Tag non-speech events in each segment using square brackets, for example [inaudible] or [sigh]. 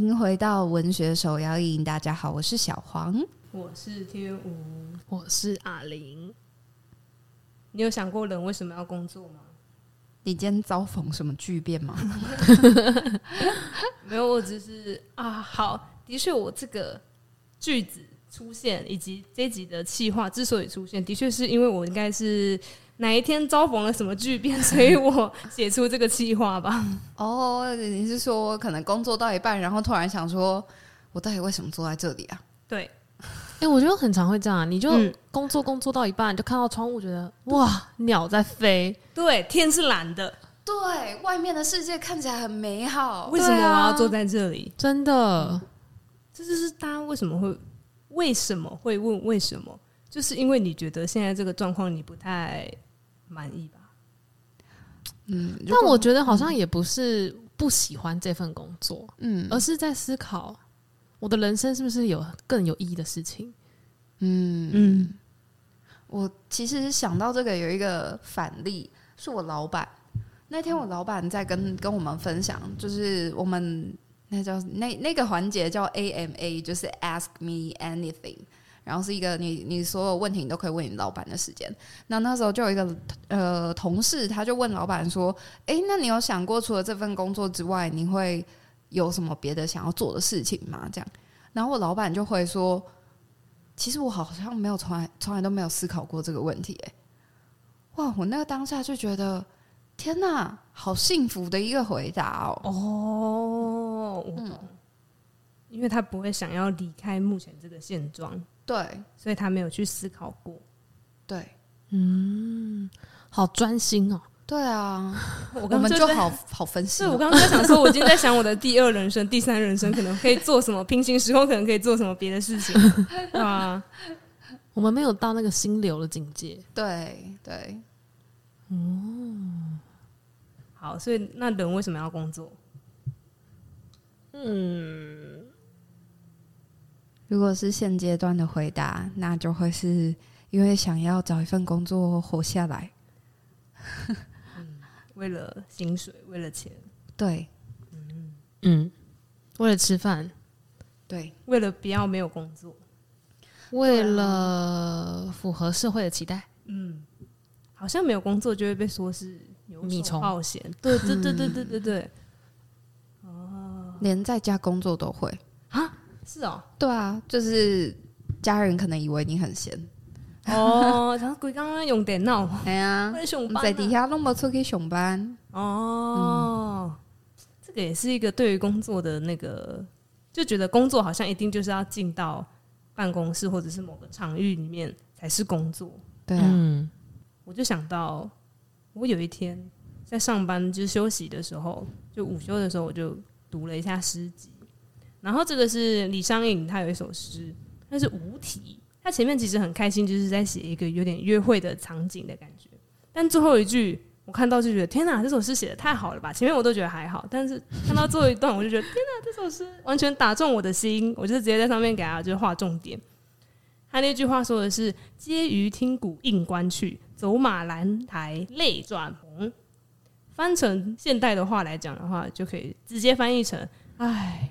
迎回到文学手摇饮，大家好，我是小黄，我是天武，我是阿玲。你有想过人为什么要工作吗？你今天遭逢什么巨变吗？[laughs] 没有，我只是啊，好，的确，我这个句子出现以及这集的气话之所以出现，的确是因为我应该是哪一天遭逢了什么巨变，所以我写出这个计划吧。[laughs] 哦，你是说可能工作到一半，然后突然想说，我到底为什么坐在这里啊？对。哎、欸，我觉得很常会这样，你就工作工作到一半，就看到窗户，觉得哇，鸟在飞，对，天是蓝的，对，外面的世界看起来很美好。为什么我要坐在这里？真的，这就是大家为什么会为什么会问为什么？就是因为你觉得现在这个状况你不太满意吧？嗯，但我觉得好像也不是不喜欢这份工作，嗯，而是在思考。我的人生是不是有更有意义的事情？嗯嗯，我其实想到这个有一个反例，是我老板。那天我老板在跟跟我们分享，就是我们那叫那那个环节叫 AMA，就是 Ask Me Anything，然后是一个你你所有问题你都可以问你老板的时间。那那时候就有一个呃同事，他就问老板说：“哎，那你有想过除了这份工作之外，你会？”有什么别的想要做的事情吗？这样，然后我老板就会说：“其实我好像没有从来从来都没有思考过这个问题。”哎，哇！我那个当下就觉得，天呐，好幸福的一个回答哦！哦，嗯，因为他不会想要离开目前这个现状，对，所以他没有去思考过，对，嗯，好专心哦。对啊 [laughs] [laughs] 我刚刚我们就好好分析。对，我刚刚在想说，我今天在想我的第二人生、第三人生可能可以做什么，平行时空可能可以做什么别的事情 [laughs] 啊。我们没有到那个心流的境界。对对，哦，好，所以那人为什么要工作？嗯，如果是现阶段的回答，那就会是因为想要找一份工作活下来。为了薪水，为了钱，对，嗯。嗯，为了吃饭，对，为了不要没有工作，为了符合社会的期待，嗯，好像没有工作就会被说是游手好闲，对对对对对对对，哦，连在家工作都会。啊？是哦，对啊，就是家人可能以为你很闲。哦，然后鬼刚刚用电脑，[laughs] 哎呀，在底下弄不出去上班。哦，嗯、这个也是一个对于工作的那个，就觉得工作好像一定就是要进到办公室或者是某个场域里面才是工作。对啊，嗯、我就想到，我有一天在上班就是休息的时候，就午休的时候，我就读了一下诗集。然后这个是李商隐，他有一首诗，那是无题。他前面其实很开心，就是在写一个有点约会的场景的感觉，但最后一句我看到就觉得天哪，这首诗写得太好了吧！前面我都觉得还好，但是看到最后一段，我就觉得天哪，这首诗完全打中我的心，我就直接在上面给他就是画重点。他那句话说的是“嗟余听鼓应官去，走马兰台泪转红”。翻成现代的话来讲的话，就可以直接翻译成：“哎，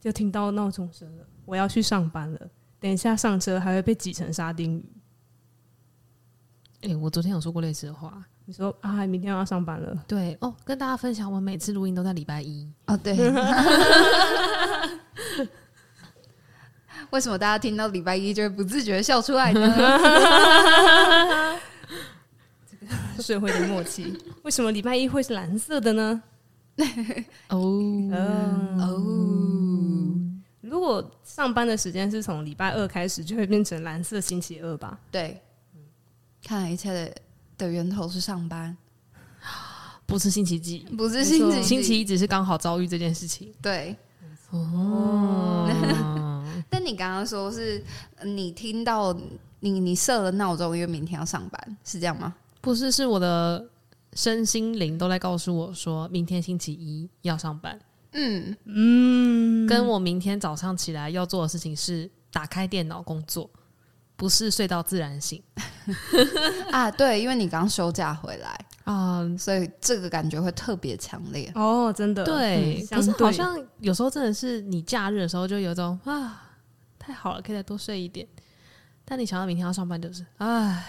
就听到闹钟声了，我要去上班了。”等一下上车还会被挤成沙丁鱼。哎、欸，我昨天有说过类似的话。你说啊，明天要上班了。对哦，跟大家分享，我每次录音都在礼拜一。哦，对。[laughs] 为什么大家听到礼拜一就会不自觉笑出来呢？[laughs] 这个社会的默契。为什么礼拜一会是蓝色的呢？哦 [laughs] 哦。如果上班的时间是从礼拜二开始，就会变成蓝色星期二吧？对，看来一切的的源头是上班，不是星期几，不是星期几，星期一只是刚好遭遇这件事情。对，哦。[laughs] 但你刚刚说是你听到你你设了闹钟，因为明天要上班，是这样吗？不是，是我的身心灵都在告诉我说，明天星期一要上班。嗯。嗯，跟我明天早上起来要做的事情是打开电脑工作，不是睡到自然醒。[laughs] 啊。对，因为你刚休假回来。啊、嗯，所以这个感觉会特别强烈。哦，真的。对。可是好像有时候真的是你假日的时候就有种啊，太好了，可以再多睡一点。但你想到明天要上班，就是唉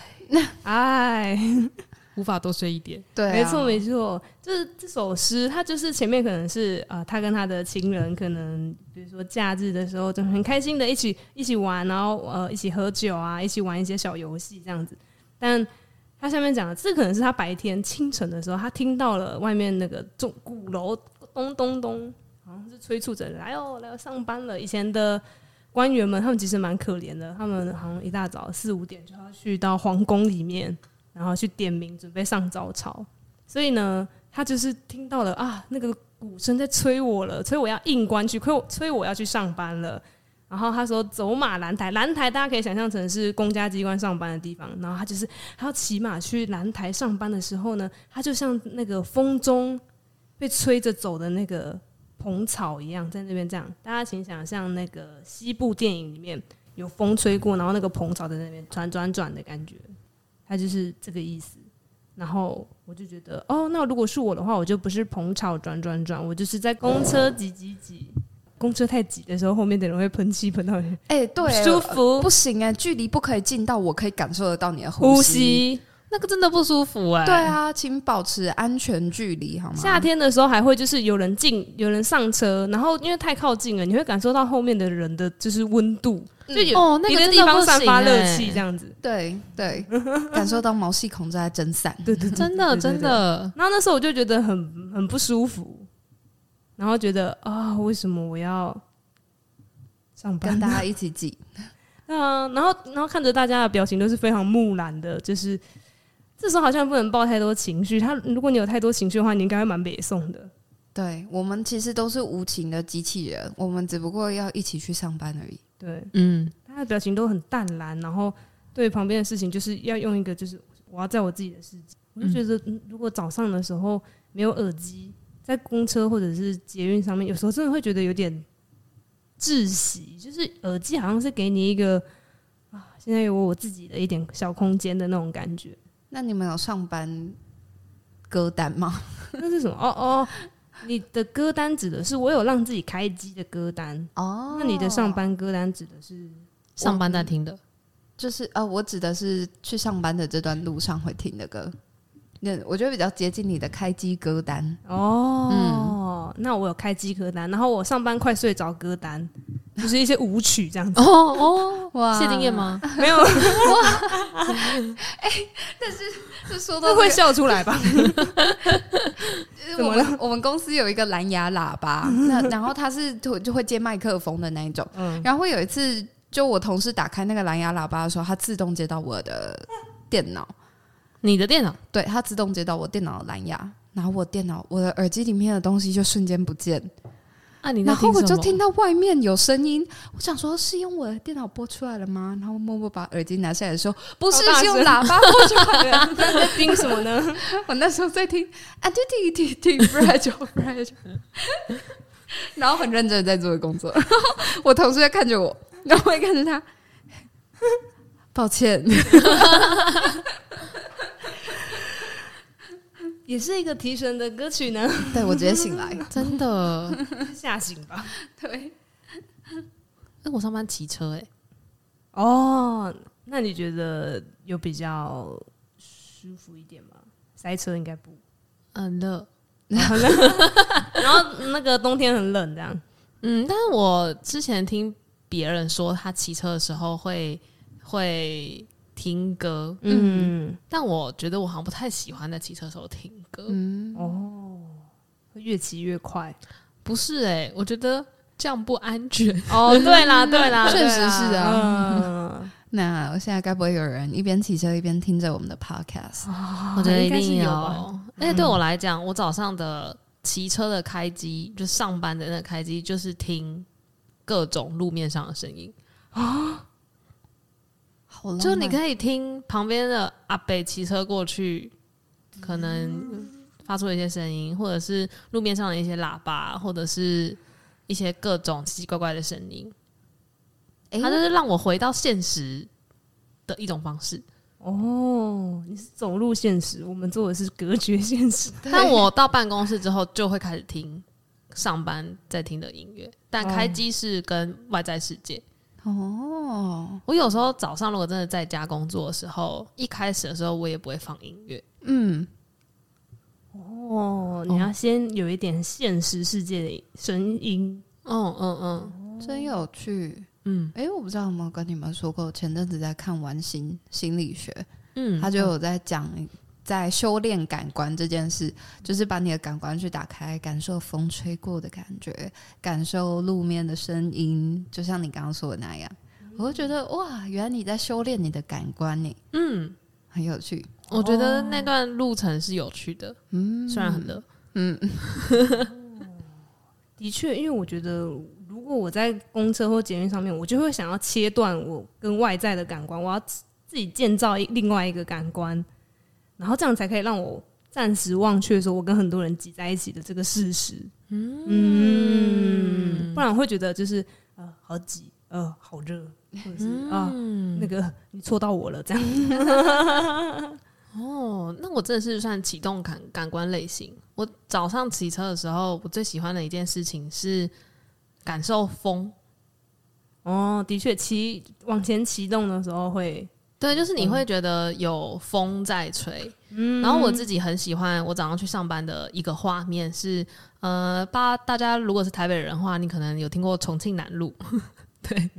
唉，[laughs] 无法多睡一点。对、啊，没错没错，就是这首诗，它就是前面可能是呃，他跟他的情人可能比如说假日的时候就很开心的一起一起玩，然后呃一起喝酒啊，一起玩一些小游戏这样子，但。他下面讲的，这可能是他白天清晨的时候，他听到了外面那个钟鼓楼咚咚咚，好像是催促着来哦，来上班了。以前的官员们，他们其实蛮可怜的，他们好像一大早四五点就要去到皇宫里面，然后去点名准备上早朝。所以呢，他就是听到了啊，那个鼓声在催我了，催我要应官去，催我催我要去上班了。然后他说走马兰台，兰台大家可以想象成是公家机关上班的地方。然后他就是他要骑马去兰台上班的时候呢，他就像那个风中被吹着走的那个蓬草一样，在那边这样。大家请想象那个西部电影里面有风吹过，然后那个蓬草在那边转转转的感觉，他就是这个意思。然后我就觉得，哦，那如果是我的话，我就不是捧场转转转，我就是在公车挤挤挤。公车太挤的时候，后面的人会喷气喷到你。哎、欸，对，舒服不行哎、欸，距离不可以近到我可以感受得到你的呼吸，呼吸那个真的不舒服哎、欸。对啊，请保持安全距离好吗？夏天的时候还会就是有人进，有人上车，然后因为太靠近了，你会感受到后面的人的就是温度，嗯、就有哦，那个地方散发热气这样子。对对，[laughs] 感受到毛细孔在蒸散。对对，真的真的。然后那时候我就觉得很很不舒服，然后觉得啊，为什么我要？上班跟大家 [laughs] 一起挤，嗯，然后然后看着大家的表情都是非常木然的，就是这时候好像不能抱太多情绪。他如果你有太多情绪的话，你应该会蛮北宋的。对，我们其实都是无情的机器人，我们只不过要一起去上班而已。对，嗯，他的表情都很淡然，然后对旁边的事情就是要用一个就是我要在我自己的世界。我就觉得，如果早上的时候没有耳机，在公车或者是捷运上面，有时候真的会觉得有点。窒息，就是耳机好像是给你一个啊，现在有我自己的一点小空间的那种感觉。那你们有上班歌单吗？[laughs] 那是什么？哦哦，你的歌单指的是我有让自己开机的歌单哦。那你的上班歌单指的是上班在听的，就是呃，我指的是去上班的这段路上会听的歌。那我觉得比较接近你的开机歌单哦。嗯，那我有开机歌单，然后我上班快睡着歌单，就是一些舞曲这样子。哦哦，哇，谢金燕吗？没有。哇，[laughs] 哎、欸，但是这说的会笑出来吧？[laughs] 我们？我们公司有一个蓝牙喇叭，[laughs] 那然后它是就就会接麦克风的那一种。嗯，然后有一次，就我同事打开那个蓝牙喇叭的时候，它自动接到我的电脑。你的电脑，对，它自动接到我电脑的蓝牙，然后我电脑我的耳机里面的东西就瞬间不见。啊，你然后我就听到外面有声音，我想说是用我的电脑播出来了吗？然后默默把耳机拿下来的时候，不是，是用喇叭播出来的。[laughs] 在听什么呢？[laughs] 我那时候在听啊，对对对对然后很认真的在做工作。然后我同事在看着我，然后我也看着他，[laughs] 抱歉。也是一个提神的歌曲呢。对，我直接醒来，真的 [laughs] 吓醒吧。对，那我上班骑车哎、欸。哦，那你觉得有比较舒服一点吗？塞车应该不，很热，很冷。[laughs] 然后那个冬天很冷，这样。嗯，但是我之前听别人说，他骑车的时候会会。听歌，嗯，但我觉得我好像不太喜欢在骑车的时候听歌，嗯，哦，越骑越快，不是哎、欸，我觉得这样不安全。哦，对啦，[laughs] 对啦，确实是啊。嗯、那我现在该不会有人一边骑车一边听着我们的 podcast？、哦、我觉得一定有。而且对我来讲，我早上的骑车的开机，就上班的那个开机，就是听各种路面上的声音。啊。就你可以听旁边的阿北骑车过去，可能发出一些声音，或者是路面上的一些喇叭，或者是一些各种奇奇怪怪的声音。它就是让我回到现实的一种方式。哦，你是走入现实，我们做的是隔绝现实。[laughs] 但我到办公室之后就会开始听上班在听的音乐，但开机是跟外在世界。哦，我有时候早上如果真的在家工作的时候，一开始的时候我也不会放音乐。嗯，哦，你要先有一点现实世界的声音。嗯嗯嗯，真有趣。嗯，哎、欸，我不知道有没有跟你们说过，前阵子在看完心心理学，嗯，他就有在讲在修炼感官这件事，就是把你的感官去打开，感受风吹过的感觉，感受路面的声音，就像你刚刚说的那样，我会觉得哇，原来你在修炼你的感官呢，嗯，很有趣。我觉得那段路程是有趣的，嗯，虽然很热，嗯，的确，因为我觉得。如果我在公车或捷运上面，我就会想要切断我跟外在的感官，我要自己建造一另外一个感官，然后这样才可以让我暂时忘却说我跟很多人挤在一起的这个事实。嗯，嗯，不然我会觉得就是呃好挤，呃好热，或者是啊、呃、那个你戳到我了这样。[laughs] 哦，那我真的是算启动感感官类型。我早上骑车的时候，我最喜欢的一件事情是。感受风哦，的确，骑往前启动的时候会，对，就是你会觉得有风在吹。嗯，然后我自己很喜欢我早上去上班的一个画面是，呃，八大家如果是台北人的话，你可能有听过重庆南路，[laughs] 对。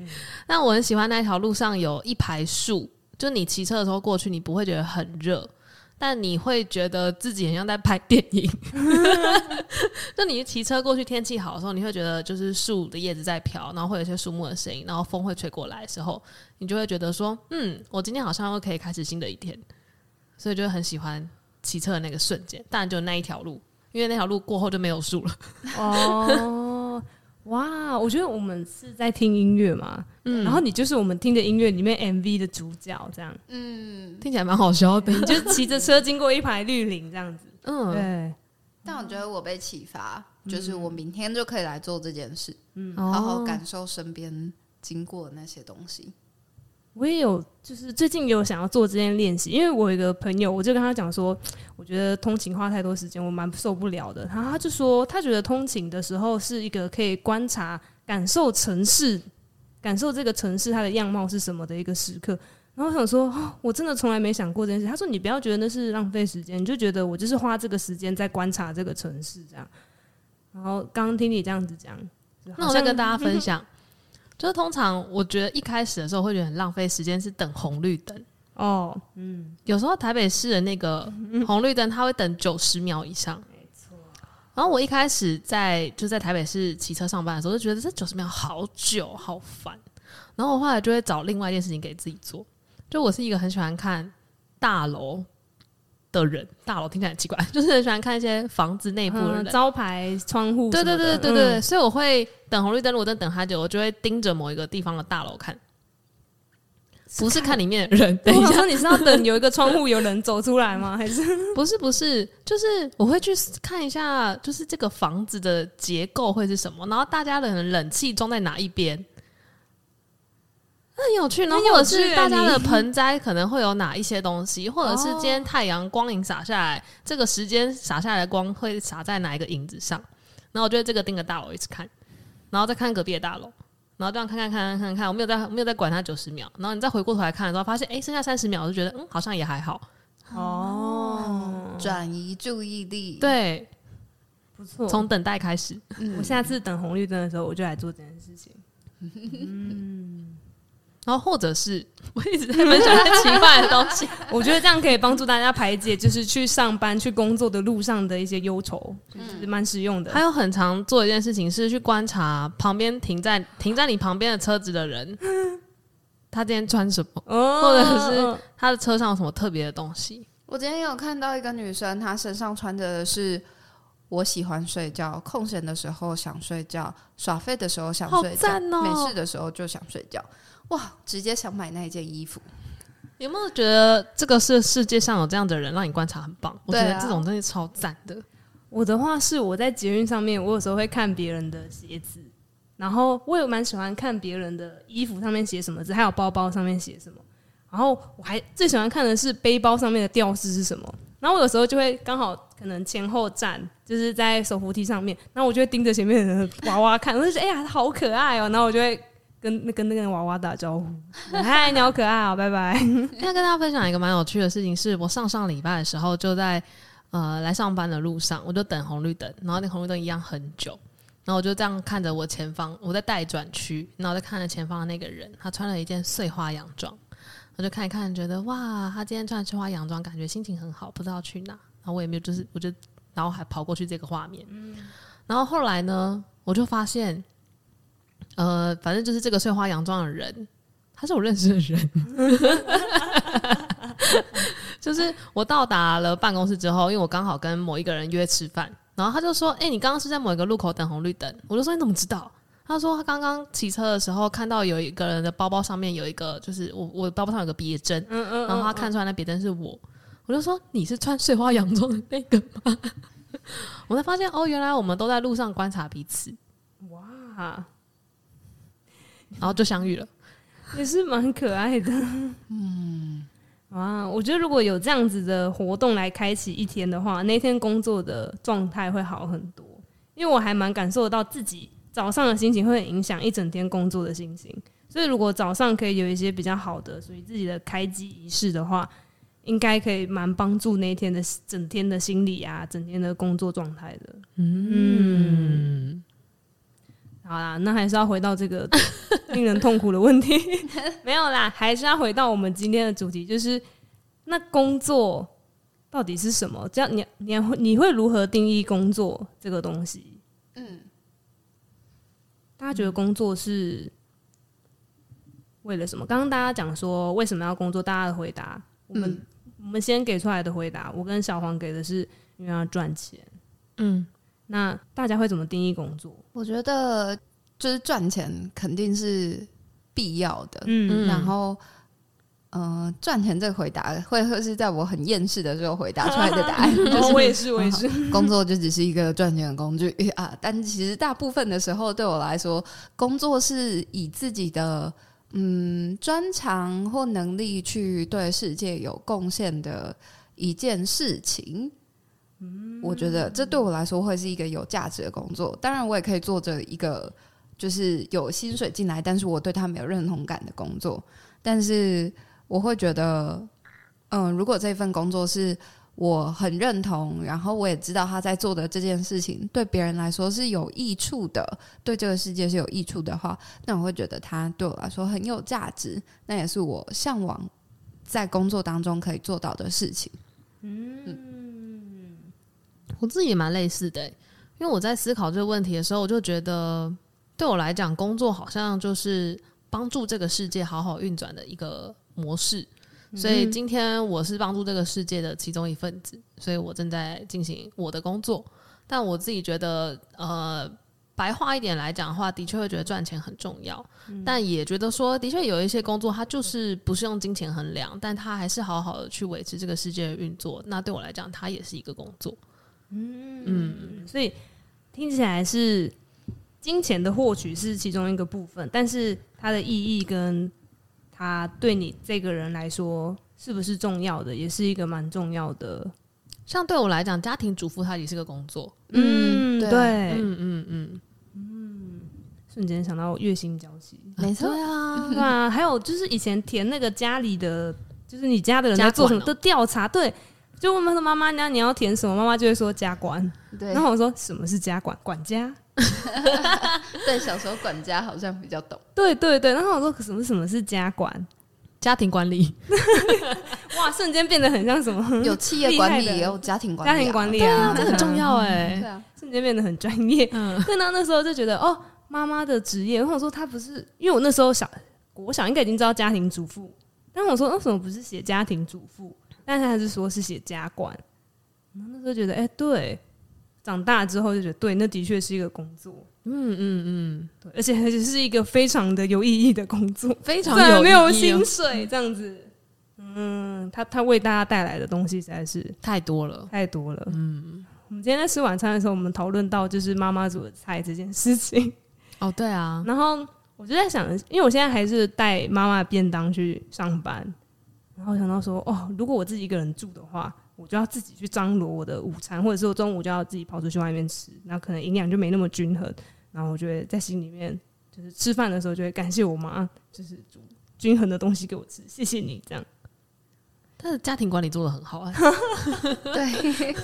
那、嗯、[laughs] 我很喜欢那条路上有一排树，就你骑车的时候过去，你不会觉得很热。但你会觉得自己很像在拍电影，[laughs] 就你骑车过去，天气好的时候，你会觉得就是树的叶子在飘，然后会有一些树木的声音，然后风会吹过来的时候，你就会觉得说，嗯，我今天好像又可以开始新的一天，所以就很喜欢骑车的那个瞬间。当然就那一条路，因为那条路过后就没有树了。哦。哇，我觉得我们是在听音乐嘛，嗯，然后你就是我们听的音乐里面 MV 的主角，这样，嗯，听起来蛮好笑的，你 [laughs] 就骑着车经过一排绿林这样子，嗯，对。但我觉得我被启发，就是我明天就可以来做这件事，嗯，好好感受身边经过的那些东西。我也有，就是最近有想要做这件练习，因为我有一个朋友，我就跟他讲说，[tsk] 我觉得通勤花太多时间，我蛮受不了的。然后他就说，他觉得通勤的时候是一个可以观察、感受城市、感受这个城市它的样貌是什么的一个时刻。然后我想说，哦，[gasps] 我真的从来没想过这件事。他说，你不要觉得那是浪费时间，你就觉得我就是花这个时间在观察这个城市这样。然后刚刚听你这样子讲，那我再跟大家分享。[laughs] 就是通常我觉得一开始的时候会觉得很浪费时间，是等红绿灯哦。嗯，有时候台北市的那个红绿灯，它会等九十秒以上。没错。然后我一开始在就在台北市骑车上班的时候，就觉得这九十秒好久，好烦。然后我后来就会找另外一件事情给自己做。就我是一个很喜欢看大楼的人，大楼听起来很奇怪，[laughs] 就是很喜欢看一些房子内部的人，嗯、招牌、窗户。对对对对对、嗯、所以我会等红绿灯，如果等等太久，我就会盯着某一个地方的大楼看，不是看里面的人。[laughs] 等一下，你是要等有一个窗户有人走出来吗？[laughs] 还是不是？不是，就是我会去看一下，就是这个房子的结构会是什么，然后大家的冷气装在哪一边。很有趣，然后或者是大家的盆栽可能会有哪一些东西，或者是今天太阳光影洒下来，这个时间洒下来的光会洒在哪一个影子上？然后我觉得这个盯着大楼一直看，然后再看隔壁的大楼，然后这样看看看看看看，我没有在没有在管它九十秒，然后你再回过头来看的时候，发现哎，剩下三十秒，我就觉得嗯，好像也还好。哦，转移注意力，对，不错，从等待开始。嗯，我下次等红绿灯的时候，我就来做这件事情。[laughs] 嗯。然后或者是 [laughs] 我一直在分享奇怪的东西，[laughs] 我觉得这样可以帮助大家排解，就是去上班、去工作的路上的一些忧愁，就是蛮实用的。还有很常做一件事情是去观察旁边停在停在你旁边的车子的人，[laughs] 他今天穿什么，或者是他的车上有什么特别的东西。我今天有看到一个女生，她身上穿着的是我喜欢睡觉，空闲的时候想睡觉，耍废的时候想睡觉，哦、没事的时候就想睡觉。哇！直接想买那一件衣服，有没有觉得这个是世界上有这样的人让你观察很棒？我觉得这种东西超赞的。我的话是我在捷运上面，我有时候会看别人的鞋子，然后我也蛮喜欢看别人的衣服上面写什么字，还有包包上面写什么。然后我还最喜欢看的是背包上面的吊饰是什么。然后我有时候就会刚好可能前后站，就是在手扶梯上面，然后我就会盯着前面的娃娃看，我就觉得哎呀，好可爱哦。然后我就会跟那跟那个娃娃打招呼，嗨，你好可爱哦，拜拜。[laughs] 要跟大家分享一个蛮有趣的事情，是我上上礼拜的时候就在呃来上班的路上，我就等红绿灯，然后那红绿灯一样很久，然后我就这样看着我前方，我在待转区，然后在看着前方的那个人，他穿了一件碎花洋装。我就看一看，觉得哇，他今天穿碎花洋装，感觉心情很好，不知道去哪。然后我也没有，就是我就，然后还跑过去这个画面。嗯。然后后来呢，我就发现，呃，反正就是这个碎花洋装的人，他是我认识的人。[laughs] 就是我到达了办公室之后，因为我刚好跟某一个人约吃饭，然后他就说：“哎、欸，你刚刚是在某一个路口等红绿灯。”我就说：“你怎么知道？”他说他刚刚骑车的时候看到有一个人的包包上面有一个，就是我我包包上有个别针，嗯嗯，然后他看出来那别针是我，我就说，你是穿碎花洋装的那个吗？我才发现哦，原来我们都在路上观察彼此，哇，然后就相遇了，也是蛮可爱的，嗯，啊，我觉得如果有这样子的活动来开启一天的话，那天工作的状态会好很多，因为我还蛮感受得到自己。早上的心情会影响一整天工作的心情，所以如果早上可以有一些比较好的属于自己的开机仪式的话，应该可以蛮帮助那一天的整天的心理啊，整天的工作状态的。嗯，好啦，那还是要回到这个 [laughs] 令人痛苦的问题，[laughs] 没有啦，还是要回到我们今天的主题，就是那工作到底是什么？这样你你会你会如何定义工作这个东西？嗯。大家觉得工作是为了什么？刚刚大家讲说为什么要工作，大家的回答，我们、嗯、我们先给出来的回答，我跟小黄给的是因为要赚钱。嗯，那大家会怎么定义工作？我觉得就是赚钱肯定是必要的。嗯，然后。呃，赚钱这个回答会会是在我很厌世的时候回答出来的答案。[laughs] 就是我也是，我也是。工作就只是一个赚钱的工具 [laughs] 啊！但其实大部分的时候，对我来说，工作是以自己的嗯专长或能力去对世界有贡献的一件事情。我觉得这对我来说会是一个有价值的工作。当然，我也可以做着一个就是有薪水进来，但是我对他没有认同感的工作。但是。我会觉得，嗯，如果这份工作是我很认同，然后我也知道他在做的这件事情对别人来说是有益处的，对这个世界是有益处的话，那我会觉得他对我来说很有价值，那也是我向往在工作当中可以做到的事情。嗯，我自己也蛮类似的，因为我在思考这个问题的时候，我就觉得对我来讲，工作好像就是帮助这个世界好好运转的一个。模式，所以今天我是帮助这个世界的其中一份子，所以我正在进行我的工作。但我自己觉得，呃，白话一点来讲的话，的确会觉得赚钱很重要，嗯、但也觉得说，的确有一些工作它就是不是用金钱衡量，但它还是好好的去维持这个世界的运作。那对我来讲，它也是一个工作。嗯。嗯，所以听起来是金钱的获取是其中一个部分，但是它的意义跟它对你这个人来说是不是重要的，也是一个蛮重要的。像对我来讲，家庭主妇它也是个工作。嗯，对，嗯嗯嗯。嗯，瞬间想到月薪娇妻，没错啊，对啊。还有就是以前填那个家里的，就是你家的人在做什么的调查，对，就问他说妈妈，那你要填什么？妈妈就会说家管。对，然后我说什么是家管？管家。[laughs] 对，小时候管家好像比较懂。对对对，然后我说什么什么是家管？家庭管理。[laughs] 哇，瞬间变得很像什么？[laughs] 有企业管理，也有家庭管理、啊。家庭管理啊，这很重要哎、欸。对啊，瞬间变得很专业。嗯，所以那那时候就觉得哦，妈妈的职业。然后我说她不是，因为我那时候想，我想应该已经知道家庭主妇。但我说为什么不是写家庭主妇？但是他还是说是写家管。然后那时候觉得，哎、欸，对。长大之后就觉得，对，那的确是一个工作，嗯嗯嗯，对，而且而且是一个非常的有意义的工作，非常没有薪水这样子，嗯，他他为大家带来的东西实在是太多了，太多了，嗯，我们今天在吃晚餐的时候，我们讨论到就是妈妈煮的菜这件事情，哦，对啊，然后我就在想，因为我现在还是带妈妈便当去上班，然后想到说，哦，如果我自己一个人住的话，我就要自己去张罗我的午餐，或者是我中午就要自己跑出去外面吃，那可能营养就没那么均衡。然后我觉得在心里面，就是吃饭的时候就会感谢我妈，就是煮均衡的东西给我吃，谢谢你这样。他的家庭管理做的很好啊，[laughs] 对，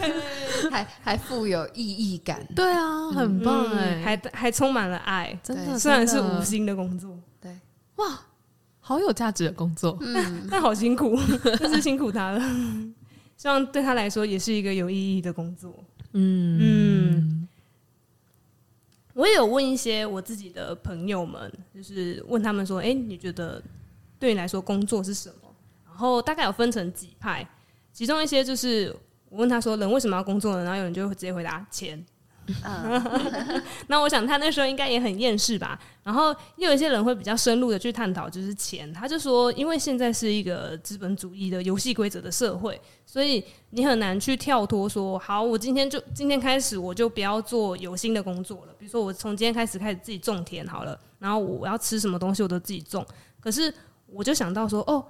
[laughs] 还还富有意义感。对啊，很棒哎、欸，还还充满了爱，真的。虽然是无薪的工作，对，哇。好有价值的工作，嗯，[laughs] 但好辛苦，[laughs] 真是辛苦他了。[laughs] 希望对他来说也是一个有意义的工作。嗯嗯，我也有问一些我自己的朋友们，就是问他们说：“哎、欸，你觉得对你来说工作是什么？”然后大概有分成几派，其中一些就是我问他说：“人为什么要工作呢？”然后有人就会直接回答：“钱。” [laughs] 那我想他那时候应该也很厌世吧。然后又有一些人会比较深入的去探讨，就是钱。他就说，因为现在是一个资本主义的游戏规则的社会，所以你很难去跳脱说，好，我今天就今天开始我就不要做有薪的工作了。比如说，我从今天开始开始自己种田好了，然后我要吃什么东西我都自己种。可是我就想到说，哦，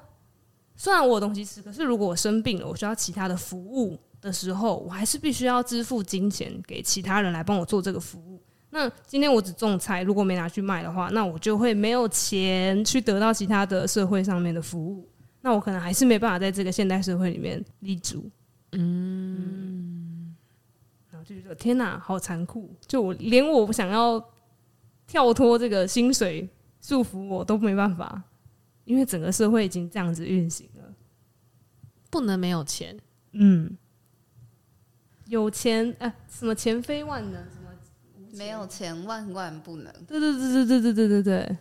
虽然我有东西吃，可是如果我生病了，我需要其他的服务。的时候，我还是必须要支付金钱给其他人来帮我做这个服务。那今天我只种菜，如果没拿去卖的话，那我就会没有钱去得到其他的社会上面的服务。那我可能还是没办法在这个现代社会里面立足。嗯，然后就觉得天哪，好残酷！就我连我想要跳脱这个薪水束缚，我都没办法，因为整个社会已经这样子运行了，不能没有钱。嗯。有钱哎、啊，什么钱非万能，什么没有钱万万不能。对对对对对对对对对。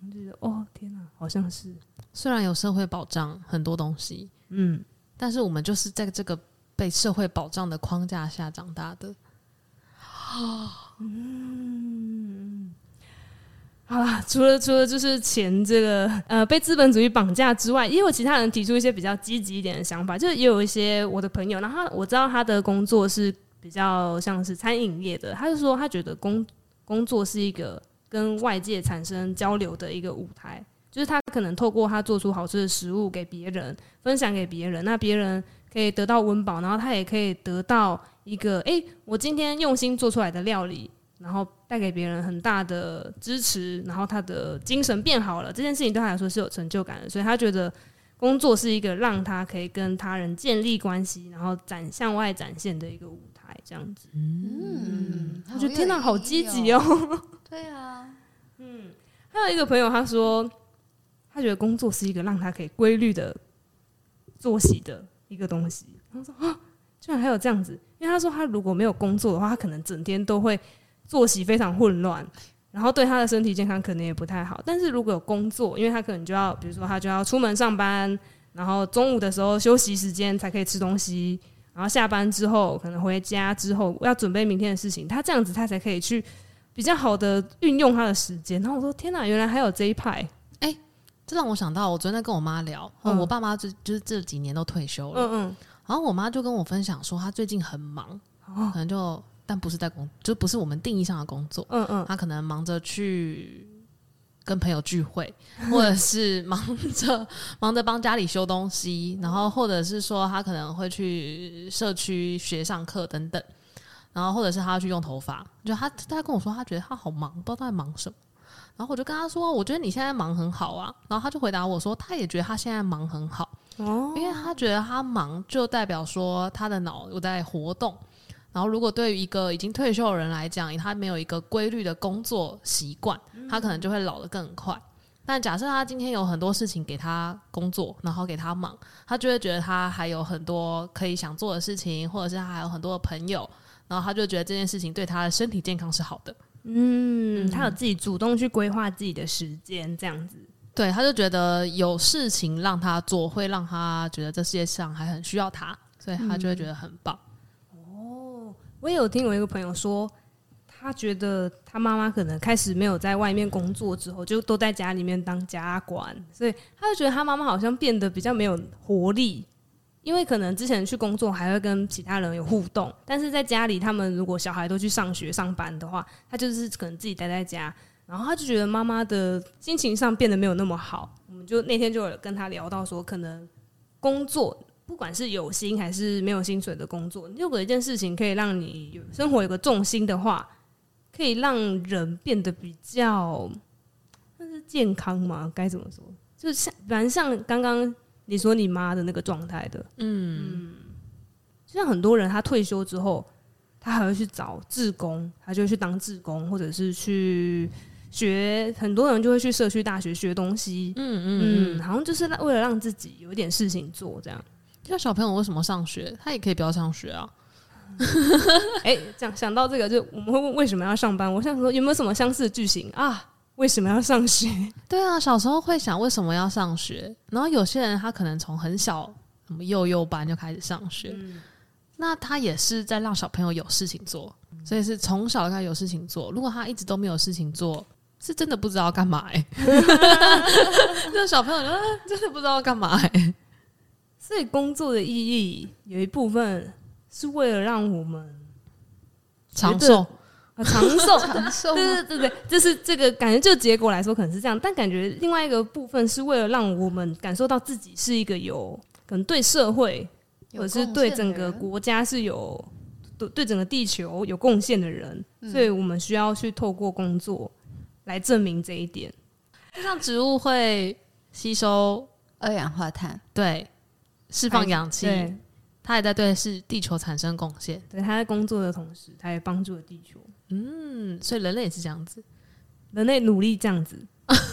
我觉得哦，天哪，好像是。虽然有社会保障很多东西，嗯，但是我们就是在这个被社会保障的框架下长大的。啊嗯。好啦，除了除了就是钱这个呃被资本主义绑架之外，也有其他人提出一些比较积极一点的想法，就是也有一些我的朋友，然后我知道他的工作是比较像是餐饮业的，他就说他觉得工工作是一个跟外界产生交流的一个舞台，就是他可能透过他做出好吃的食物给别人分享给别人，那别人可以得到温饱，然后他也可以得到一个哎、我今天用心做出来的料理。然后带给别人很大的支持，然后他的精神变好了，这件事情对他来说是有成就感的，所以他觉得工作是一个让他可以跟他人建立关系，然后展向外展现的一个舞台，这样子。嗯，我觉得天哪，好积极哦。对啊，嗯，还有一个朋友他说，他觉得工作是一个让他可以规律的作息的一个东西。他说啊，居然还有这样子，因为他说他如果没有工作的话，他可能整天都会。作息非常混乱，然后对他的身体健康可能也不太好。但是如果有工作，因为他可能就要，比如说他就要出门上班，然后中午的时候休息时间才可以吃东西，然后下班之后可能回家之后要准备明天的事情，他这样子他才可以去比较好的运用他的时间。然后我说天哪，原来还有这一派！哎，这让我想到我昨天在跟我妈聊，嗯、我爸妈就就是这几年都退休了，嗯嗯，然后我妈就跟我分享说，她最近很忙，可能就。但不是在工，就不是我们定义上的工作。嗯嗯，他可能忙着去跟朋友聚会，或者是忙着忙着帮家里修东西，然后或者是说他可能会去社区学上课等等，然后或者是他要去用头发。就他他跟我说，他觉得他好忙，不知道他在忙什么。然后我就跟他说，我觉得你现在忙很好啊。然后他就回答我说，他也觉得他现在忙很好，哦，因为他觉得他忙就代表说他的脑有在活动。然后，如果对于一个已经退休的人来讲，他没有一个规律的工作习惯，他可能就会老得更快。但假设他今天有很多事情给他工作，然后给他忙，他就会觉得他还有很多可以想做的事情，或者是他还有很多的朋友，然后他就觉得这件事情对他的身体健康是好的。嗯，他有自己主动去规划自己的时间，这样子。对，他就觉得有事情让他做，会让他觉得这世界上还很需要他，所以他就会觉得很棒。我也有听我一个朋友说，他觉得他妈妈可能开始没有在外面工作之后，就都在家里面当家管，所以他就觉得他妈妈好像变得比较没有活力，因为可能之前去工作还会跟其他人有互动，但是在家里，他们如果小孩都去上学上班的话，他就是可能自己待在家，然后他就觉得妈妈的心情上变得没有那么好。我们就那天就有跟他聊到说，可能工作不管是有薪还是没有薪水的工作，如果一件事情可以让你有生活有个重心的话，可以让人变得比较，那是健康吗？该怎么说？就像，反正像刚刚你说你妈的那个状态的，嗯嗯，就像很多人他退休之后，他还会去找志工，他就会去当志工，或者是去。学很多人就会去社区大学学东西，嗯嗯嗯，好像就是为了让自己有一点事情做，这样。像小朋友为什么上学？他也可以不要上学啊。哎、欸，讲想到这个，就我们会问为什么要上班？我想说有没有什么相似的句型啊？为什么要上学？对啊，小时候会想为什么要上学，然后有些人他可能从很小什么幼幼班就开始上学，嗯、那他也是在让小朋友有事情做，所以是从小开始有事情做。如果他一直都没有事情做，是真的不知道干嘛哎、欸，[laughs] [laughs] 这小朋友就真的不知道干嘛哎、欸，所以工作的意义有一部分是为了让我们长寿。啊，长寿。[laughs] 长寿，对对对对，就是这个感觉，就结果来说可能是这样，但感觉另外一个部分是为了让我们感受到自己是一个有可能对社会或者是对整个国家是有对对整个地球有贡献的人，所以我们需要去透过工作。来证明这一点，就像植物会吸收二氧化碳，对，释放氧气，他也在对是地球产生贡献。对，他在工作的同时，他也帮助了地球。嗯，所以人类也是这样子，人类努力这样子，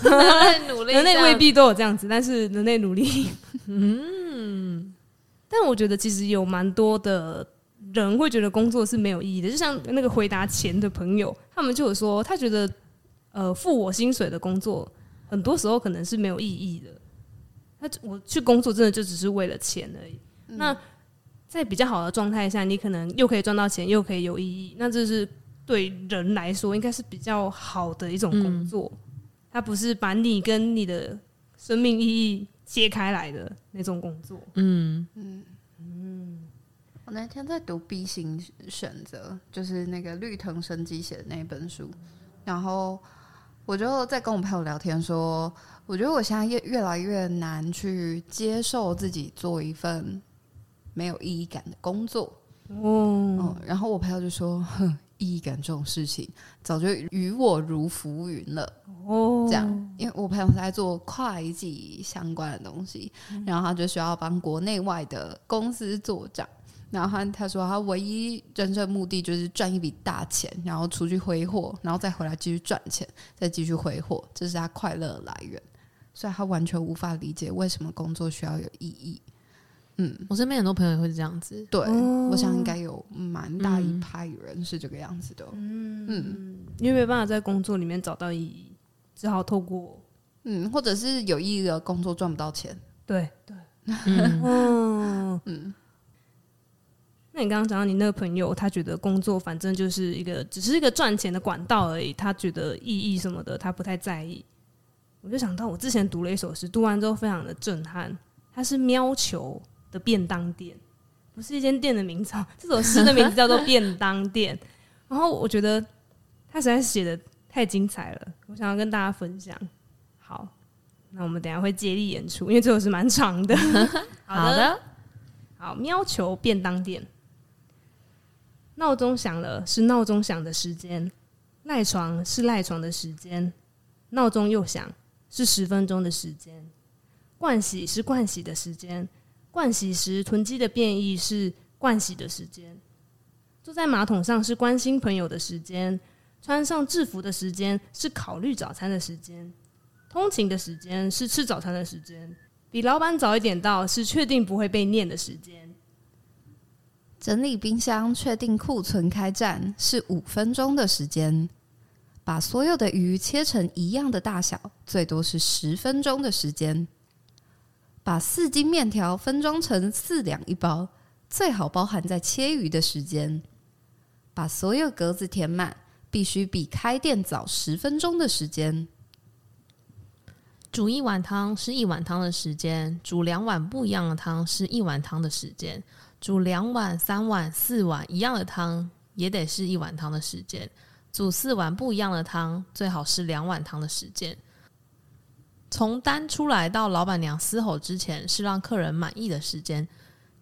人类努力，[laughs] 人类未必都有这样子，但是人类努力。嗯，但我觉得其实有蛮多的人会觉得工作是没有意义的，就像那个回答钱的朋友，他们就有说，他觉得。呃，付我薪水的工作，很多时候可能是没有意义的。那我去工作，真的就只是为了钱而已。嗯、那在比较好的状态下，你可能又可以赚到钱，又可以有意义。那这是对人来说，应该是比较好的一种工作。嗯、它不是把你跟你的生命意义切开来的那种工作。嗯嗯嗯。我那天在读《B 型选择》，就是那个绿藤生机写的那一本书，然后。我就在跟我朋友聊天说，我觉得我现在越越来越难去接受自己做一份没有意义感的工作。嗯，嗯，然后我朋友就说：“哼，意义感这种事情早就与我如浮云了。”哦，这样，因为我朋友是在做会计相关的东西，然后他就需要帮国内外的公司做账。然后他他说他唯一真正目的就是赚一笔大钱，然后出去挥霍，然后再回来继续赚钱，再继续挥霍，这是他快乐的来源。所以他完全无法理解为什么工作需要有意义。嗯，我身边很多朋友也会这样子。对，哦、我想应该有蛮大一派人是这个样子的。嗯嗯，因为没办法在工作里面找到意义，只好透过嗯，或者是有意义的工作赚不到钱。对对，嗯嗯。那你刚刚讲到你那个朋友，他觉得工作反正就是一个，只是一个赚钱的管道而已，他觉得意义什么的他不太在意。我就想到我之前读了一首诗，读完之后非常的震撼。它是喵球的便当店，不是一间店的名字。这首诗的名字叫做便当店。然后我觉得他实在是写的太精彩了，我想要跟大家分享。好，那我们等一下会接力演出，因为这首诗蛮长的。[laughs] 好的，好，喵球便当店。闹钟响了，是闹钟响的时间；赖床是赖床的时间；闹钟又响，是十分钟的时间；盥洗是盥洗的时间；盥洗时囤积的便意是盥洗的时间；坐在马桶上是关心朋友的时间；穿上制服的时间是考虑早餐的时间；通勤的时间是吃早餐的时间；比老板早一点到是确定不会被念的时间。整理冰箱，确定库存开战是五分钟的时间；把所有的鱼切成一样的大小，最多是十分钟的时间；把四斤面条分装成四两一包，最好包含在切鱼的时间；把所有格子填满，必须比开店早十分钟的时间；煮一碗汤是一碗汤的时间；煮两碗不一样的汤是一碗汤的时间。煮两碗、三碗、四碗一样的汤，也得是一碗汤的时间；煮四碗不一样的汤，最好是两碗汤的时间。从单出来到老板娘嘶吼之前，是让客人满意的时间；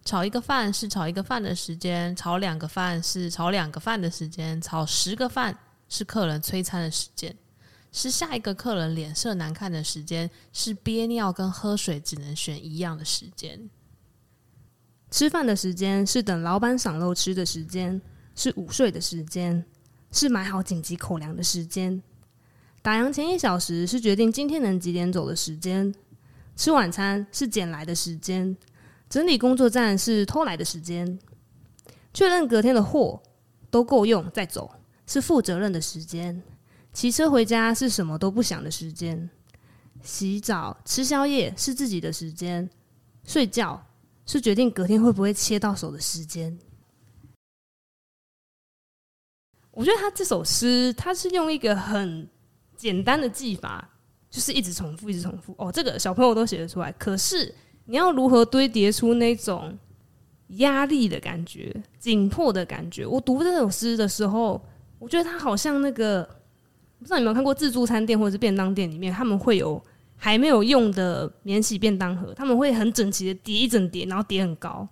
炒一个饭是炒一个饭的时间；炒两个饭是炒两个饭的时间；炒十个饭是客人催餐的时间；是下一个客人脸色难看的时间；是憋尿跟喝水只能选一样的时间。吃饭的时间是等老板赏肉吃的时间，是午睡的时间，是买好紧急口粮的时间。打烊前一小时是决定今天能几点走的时间，吃晚餐是捡来的时间，整理工作站是偷来的时间，确认隔天的货都够用再走是负责任的时间，骑车回家是什么都不想的时间，洗澡吃宵夜是自己的时间，睡觉是决定隔天会不会切到手的时间。我觉得他这首诗，他是用一个很。简单的技法就是一直重复，一直重复。哦，这个小朋友都写得出来。可是你要如何堆叠出那种压力的感觉、紧迫的感觉？我读这首诗的时候，我觉得他好像那个，不知道你有没有看过自助餐店或者是便当店里面，他们会有还没有用的免洗便当盒，他们会很整齐的叠一整叠，然后叠很高。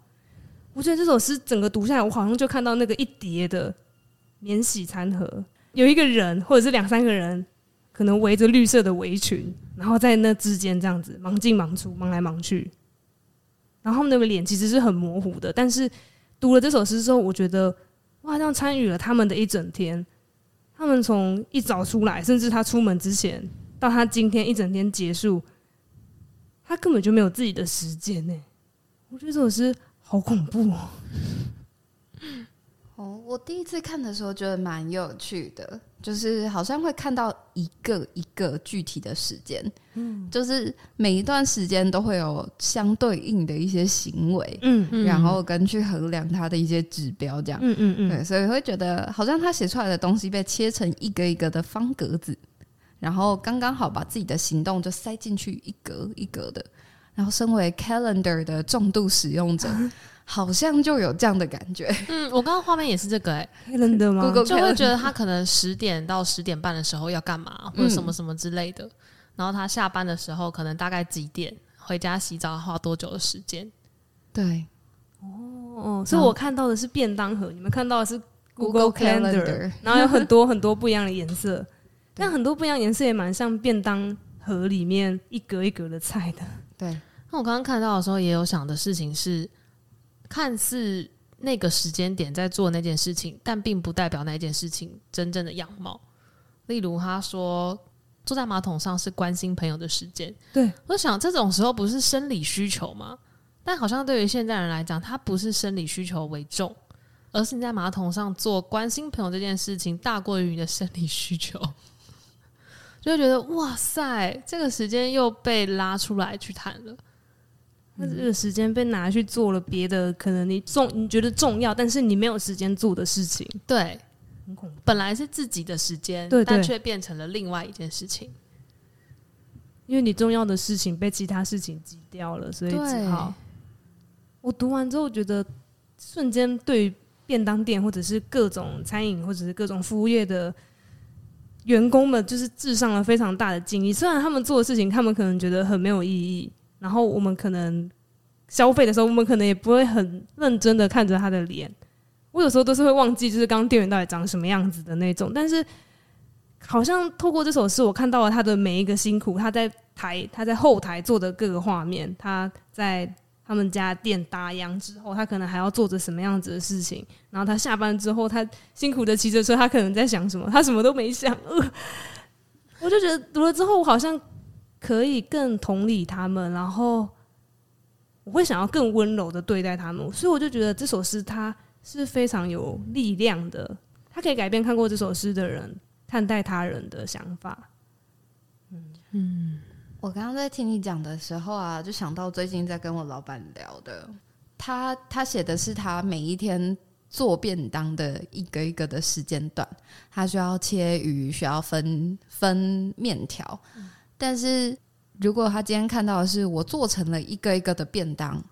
我觉得这首诗整个读下来，我好像就看到那个一叠的免洗餐盒，有一个人或者是两三个人。可能围着绿色的围裙，然后在那之间这样子忙进忙出，忙来忙去。然后他们的脸其实是很模糊的，但是读了这首诗之后，我觉得我好像参与了他们的一整天。他们从一早出来，甚至他出门之前，到他今天一整天结束，他根本就没有自己的时间呢。我觉得这首诗好恐怖哦。哦，我第一次看的时候觉得蛮有趣的。就是好像会看到一个一个具体的时间，嗯，就是每一段时间都会有相对应的一些行为，嗯，嗯，然后跟去衡量他的一些指标，这样，嗯嗯嗯，对，所以会觉得好像他写出来的东西被切成一个一个的方格子，然后刚刚好把自己的行动就塞进去一格一格的，然后身为 calendar 的重度使用者。好像就有这样的感觉。嗯，我刚刚画面也是这个哎、欸，真的吗？就会觉得他可能十点到十点半的时候要干嘛，或者什么什么之类的。嗯、然后他下班的时候可能大概几点回家洗澡，花多久的时间？对，哦，所以我看到的是便当盒，你们看到的是 Google Calendar，然后有很多很多不一样的颜色，但很多不一样颜色也蛮像便当盒里面一格一格的菜的。对，那我刚刚看到的时候也有想的事情是。看似那个时间点在做那件事情，但并不代表那件事情真正的样貌。例如，他说坐在马桶上是关心朋友的时间。对，我想这种时候不是生理需求吗？但好像对于现在人来讲，它不是生理需求为重，而是你在马桶上做关心朋友这件事情大过于你的生理需求，就觉得哇塞，这个时间又被拉出来去谈了。那这个时间被拿去做了别的，可能你重你觉得重要，但是你没有时间做的事情。对，很恐怖。本来是自己的时间，对，但却变成了另外一件事情。因为你重要的事情被其他事情挤掉了，所以只好。我读完之后觉得，瞬间对便当店或者是各种餐饮或者是各种服务业的员工们，就是致上了非常大的敬意。虽然他们做的事情，他们可能觉得很没有意义。然后我们可能消费的时候，我们可能也不会很认真的看着他的脸。我有时候都是会忘记，就是刚刚店员到底长什么样子的那种。但是好像透过这首诗，我看到了他的每一个辛苦。他在台，他在后台做的各个画面，他在他们家店打烊之后，他可能还要做着什么样子的事情。然后他下班之后，他辛苦的骑着车，他可能在想什么？他什么都没想。[laughs] 我就觉得读了之后，我好像。可以更同理他们，然后我会想要更温柔的对待他们，所以我就觉得这首诗它是非常有力量的，它可以改变看过这首诗的人看待他人的想法。嗯嗯，我刚刚在听你讲的时候啊，就想到最近在跟我老板聊的，他他写的是他每一天做便当的一个一个的时间段，他需要切鱼，需要分分面条。但是，如果他今天看到的是我做成了一个一个的便当，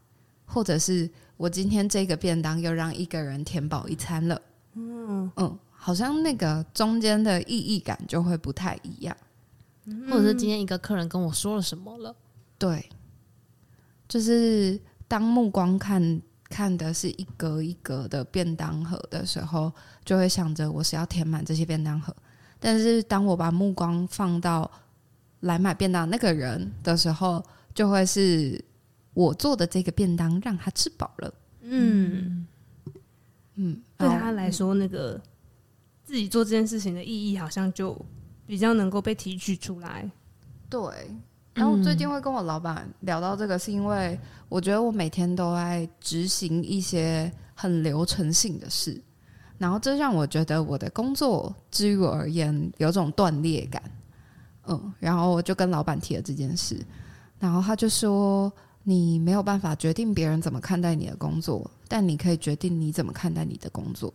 或者是我今天这个便当又让一个人填饱一餐了，嗯嗯，好像那个中间的意义感就会不太一样。或者是今天一个客人跟我说了什么了。对，就是当目光看看的是一格一格的便当盒的时候，就会想着我是要填满这些便当盒。但是当我把目光放到来买便当那个人的时候，就会是我做的这个便当让他吃饱了。嗯嗯，对他来说，那个自己做这件事情的意义，好像就比较能够被提取出来。对。然后我最近会跟我老板聊到这个，是因为我觉得我每天都在执行一些很流程性的事，然后这让我觉得我的工作，之于我而言，有种断裂感。嗯，然后我就跟老板提了这件事，然后他就说：“你没有办法决定别人怎么看待你的工作，但你可以决定你怎么看待你的工作。”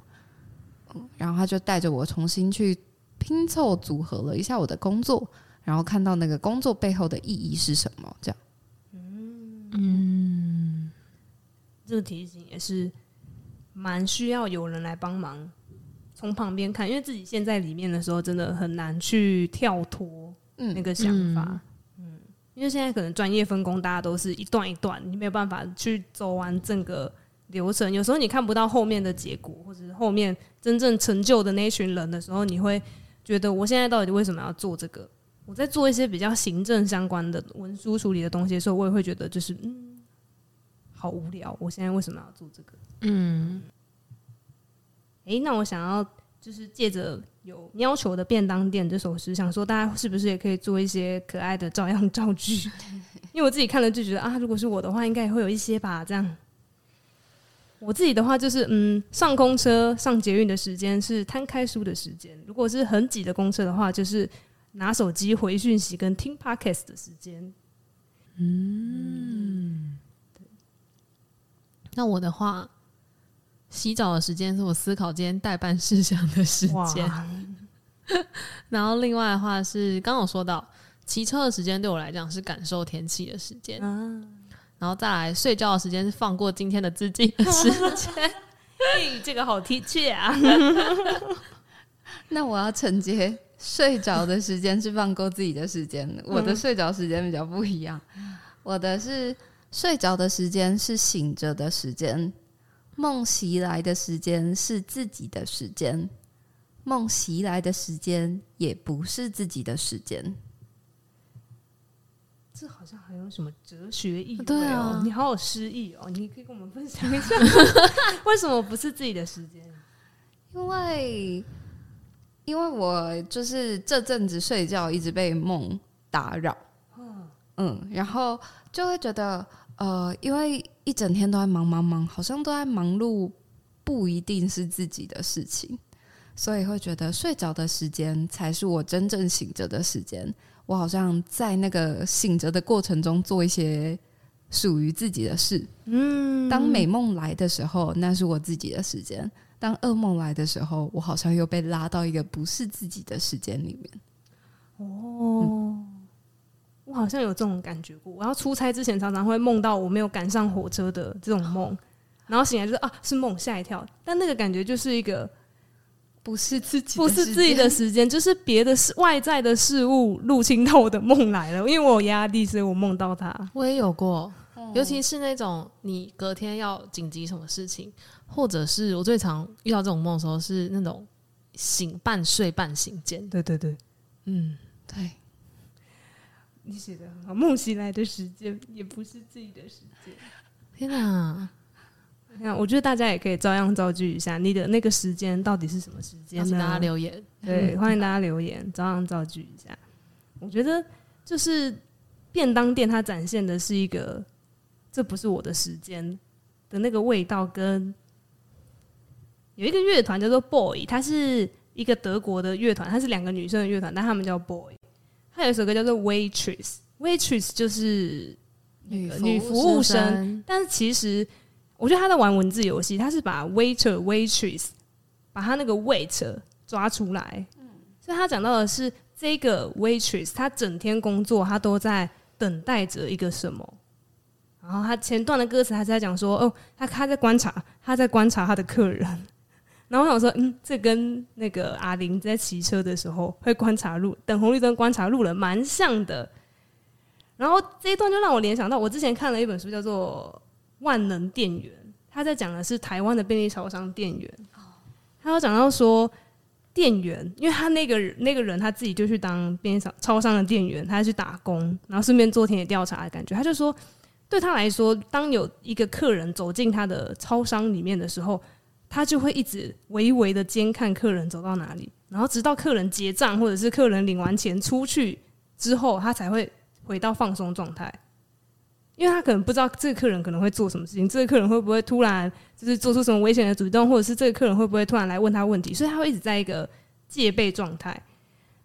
嗯，然后他就带着我重新去拼凑组合了一下我的工作。然后看到那个工作背后的意义是什么？这样，嗯嗯，这个提醒也是蛮需要有人来帮忙，从旁边看，因为自己陷在里面的时候，真的很难去跳脱那个想法。嗯，嗯，因为现在可能专业分工，大家都是一段一段，你没有办法去走完整个流程。有时候你看不到后面的结果，或者是后面真正成就的那群人的时候，你会觉得我现在到底为什么要做这个？我在做一些比较行政相关的文书处理的东西的时候，我也会觉得就是嗯，好无聊。我现在为什么要做这个？嗯，诶，那我想要就是借着有要求的便当店这首诗，想说大家是不是也可以做一些可爱的照样造句？[laughs] 因为我自己看了就觉得啊，如果是我的话，应该也会有一些吧。这样，我自己的话就是嗯，上公车上捷运的时间是摊开书的时间，如果是很挤的公车的话，就是。拿手机回讯息跟听 Podcast 的时间，嗯，对。那我的话，洗澡的时间是我思考今天待办事项的时间。[laughs] 然后另外的话是，刚刚我说到骑车的时间，对我来讲是感受天气的时间。然后再来睡觉的时间是放过今天的自己的时间。[laughs] 嘿，这个好贴切啊！那我要承接。睡着的时间是放过自己的时间，我的睡着时间比较不一样。我的是睡着的时间是醒着的时间，梦袭来的时间是自己的时间，梦袭来的时间也不是自己的时间。这好像还有什么哲学意味？对啊，你好有诗意哦！你可以跟我们分享一下，[laughs] 为什么不是自己的时间？因为。因为我就是这阵子睡觉一直被梦打扰，嗯，然后就会觉得，呃，因为一整天都在忙忙忙，好像都在忙碌，不一定是自己的事情，所以会觉得睡着的时间才是我真正醒着的时间。我好像在那个醒着的过程中做一些属于自己的事，嗯，当美梦来的时候，那是我自己的时间。当噩梦来的时候，我好像又被拉到一个不是自己的时间里面。哦、嗯，我好像有这种感觉过。我要出差之前，常常会梦到我没有赶上火车的这种梦，然后醒来就是啊，是梦，吓一跳。但那个感觉就是一个不是自己，不是自己的时间，[laughs] 就是别的事、外在的事物入侵到我的梦来了。因为我有压力，所以我梦到他。我也有过。尤其是那种你隔天要紧急什么事情，或者是我最常遇到这种梦的时候，是那种醒半睡半醒间。对对对，嗯，对，你写的很好。梦醒来的时间也不是自己的时间。天哪！那我觉得大家也可以照样造句一下，你的那个时间到底是什么时间？请大家留言。对，欢迎大家留言，照样造句一下。我觉得就是便当店，它展现的是一个。这不是我的时间的那个味道，跟有一个乐团叫做 Boy，它是一个德国的乐团，它是两个女生的乐团，但他们叫 Boy。它有一首歌叫做 Waitress，Waitress 就是女女服务生，但是其实我觉得他在玩文字游戏，他是把 Waiter Waitress 把他那个 Wait 抓出来，所以他讲到的是这个 Waitress，他整天工作，他都在等待着一个什么。然后他前段的歌词，他是在讲说，哦，他他在观察，他在观察他的客人。[laughs] 然后我想说，嗯，这跟那个阿玲在骑车的时候会观察路，等红绿灯观察路人蛮像的。然后这一段就让我联想到，我之前看了一本书，叫做《万能店员》，他在讲的是台湾的便利超商店员。他有讲到说，店员，因为他那个那个人他自己就去当便利超超商的店员，他去打工，然后顺便做田野调查的感觉。他就说，对他来说，当有一个客人走进他的超商里面的时候，他就会一直微微的监看客人走到哪里，然后直到客人结账或者是客人领完钱出去之后，他才会回到放松状态。因为他可能不知道这个客人可能会做什么事情，这个客人会不会突然就是做出什么危险的举动，或者是这个客人会不会突然来问他问题，所以他会一直在一个戒备状态。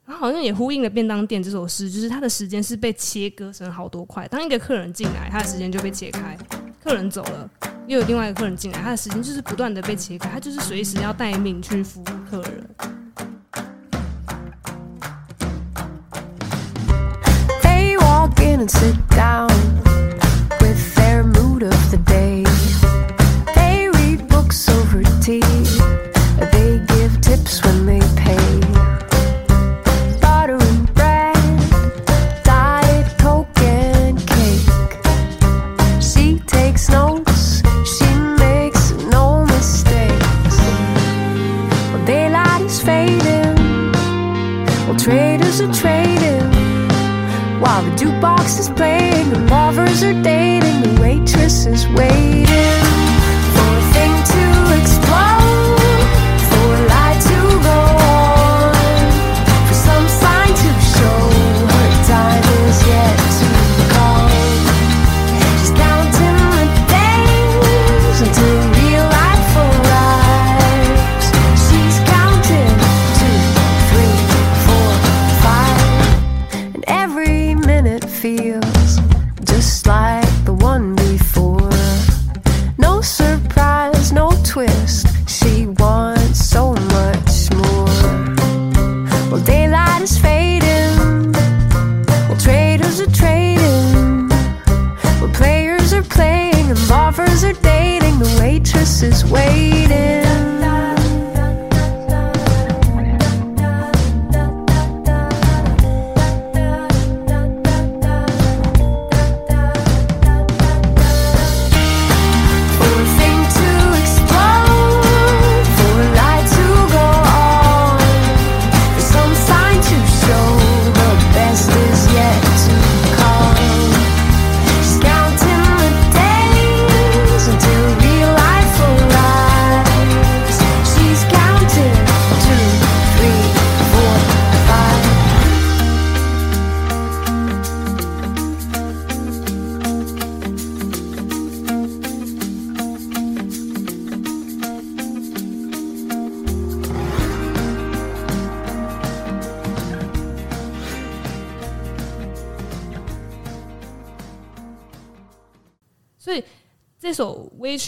然后好像也呼应了《便当店》这首诗，就是他的时间是被切割成好多块。当一个客人进来，他的时间就被切开；客人走了，又有另外一个客人进来，他的时间就是不断的被切开。他就是随时要待命去服务客人。Hey, walk in and sit down.《out of the day. They read books over tea. They give tips when they pay. Butter and bread, diet coke and cake. She takes notes, she makes no mistakes. Well, daylight is fading. Well, traders are trading. While the jukebox is playing, the lovers are dating is.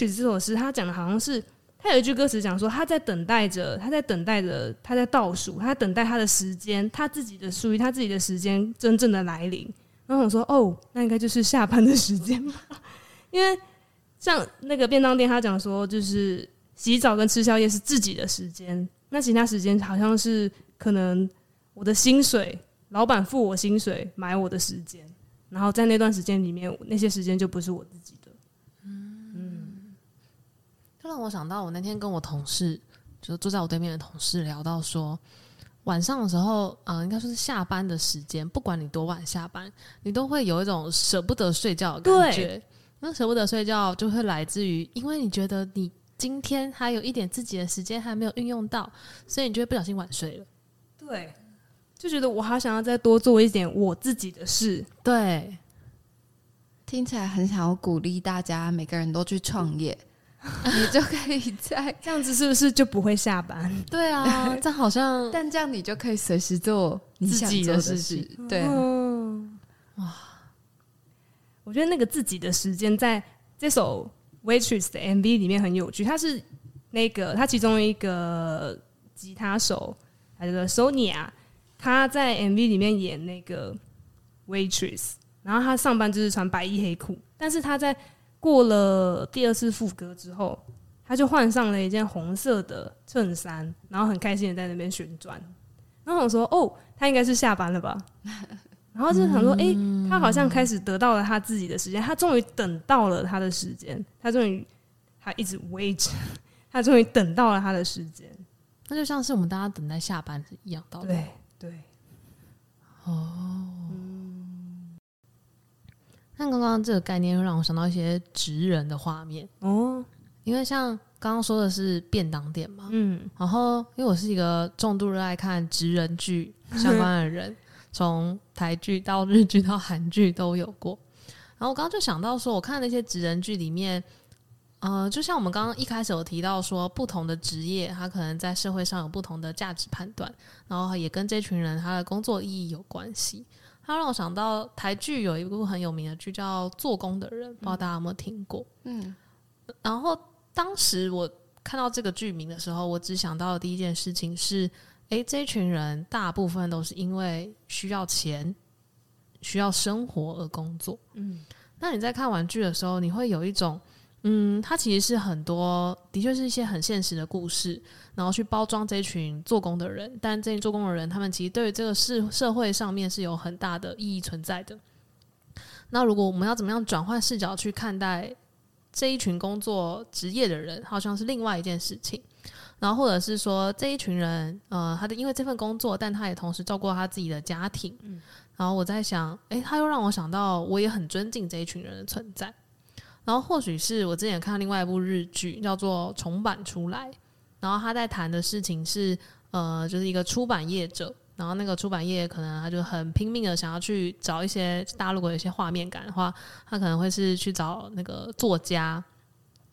曲子》这首诗，他讲的好像是他有一句歌词讲说，他在等待着，他在等待着，他在倒数，他等待他的时间，他自己的属于他自己的时间真正的来临。然后我说：“哦，那应该就是下班的时间吧？因为像那个便当店，他讲说，就是洗澡跟吃宵夜是自己的时间，那其他时间好像是可能我的薪水，老板付我薪水买我的时间，然后在那段时间里面，那些时间就不是我。”让我想到，我那天跟我同事，就坐在我对面的同事聊到说，晚上的时候，嗯、呃，应该说是下班的时间，不管你多晚下班，你都会有一种舍不得睡觉的感觉。那舍不得睡觉，就会来自于，因为你觉得你今天还有一点自己的时间还没有运用到，所以你就会不小心晚睡了。对，就觉得我好想要再多做一点我自己的事。对，听起来很想要鼓励大家，每个人都去创业。[laughs] 你就可以在 [laughs] 这样子，是不是就不会下班？对啊，[laughs] 这好像，但这样你就可以随时做你自己的事情。对，哇，我觉得那个自己的时间，在这首《Waitress》的 MV 里面很有趣。他是那个他其中一个吉他手，他叫做 Sonia，他在 MV 里面演那个 Waitress，然后他上班就是穿白衣黑裤，但是他在。过了第二次副歌之后，他就换上了一件红色的衬衫，然后很开心的在那边旋转。然后我说：“哦，他应该是下班了吧？” [laughs] 然后就想说：“哎、欸，他好像开始得到了他自己的时间，他终于等到了他的时间，他终于他一直 wait，[laughs] 他终于等到了他的时间。那就像是我们大家等待下班是一样道理。对对，哦。那刚刚这个概念又让我想到一些职人的画面哦。”因为像刚刚说的是便当店嘛，嗯，然后因为我是一个重度热爱看职人剧相关的人，[laughs] 从台剧到日剧到韩剧都有过。然后我刚刚就想到说，我看那些职人剧里面，呃，就像我们刚刚一开始有提到说，不同的职业他可能在社会上有不同的价值判断，然后也跟这群人他的工作意义有关系。它让我想到台剧有一部很有名的剧叫《做工的人》，不知道大家有没有听过？嗯，然后。当时我看到这个剧名的时候，我只想到的第一件事情是：诶，这群人大部分都是因为需要钱、需要生活而工作。嗯，那你在看完剧的时候，你会有一种，嗯，它其实是很多，的确是一些很现实的故事，然后去包装这一群做工的人。但这群做工的人，他们其实对于这个社社会上面是有很大的意义存在的。那如果我们要怎么样转换视角去看待？这一群工作职业的人，好像是另外一件事情。然后，或者是说，这一群人，呃，他的因为这份工作，但他也同时照顾他自己的家庭。嗯。然后我在想，诶，他又让我想到，我也很尊敬这一群人的存在。然后，或许是我之前看另外一部日剧，叫做《重版出来》，然后他在谈的事情是，呃，就是一个出版业者。然后那个出版业可能他就很拼命的想要去找一些大家如果有一些画面感的话，他可能会是去找那个作家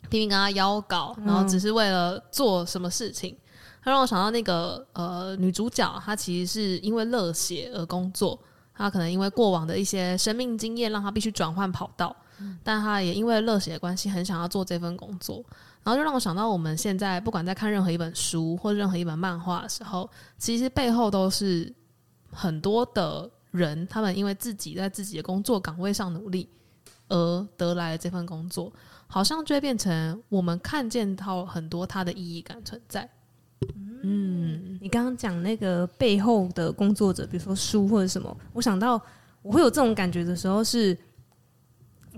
拼命跟他邀稿，然后只是为了做什么事情。他让我想到那个呃女主角，她其实是因为热血而工作，她可能因为过往的一些生命经验让她必须转换跑道，但他也因为热血的关系很想要做这份工作。然后就让我想到，我们现在不管在看任何一本书或任何一本漫画的时候，其实背后都是很多的人，他们因为自己在自己的工作岗位上努力而得来的这份工作，好像就会变成我们看见到很多它的意义感存在。嗯，你刚刚讲那个背后的工作者，比如说书或者什么，我想到我会有这种感觉的时候是。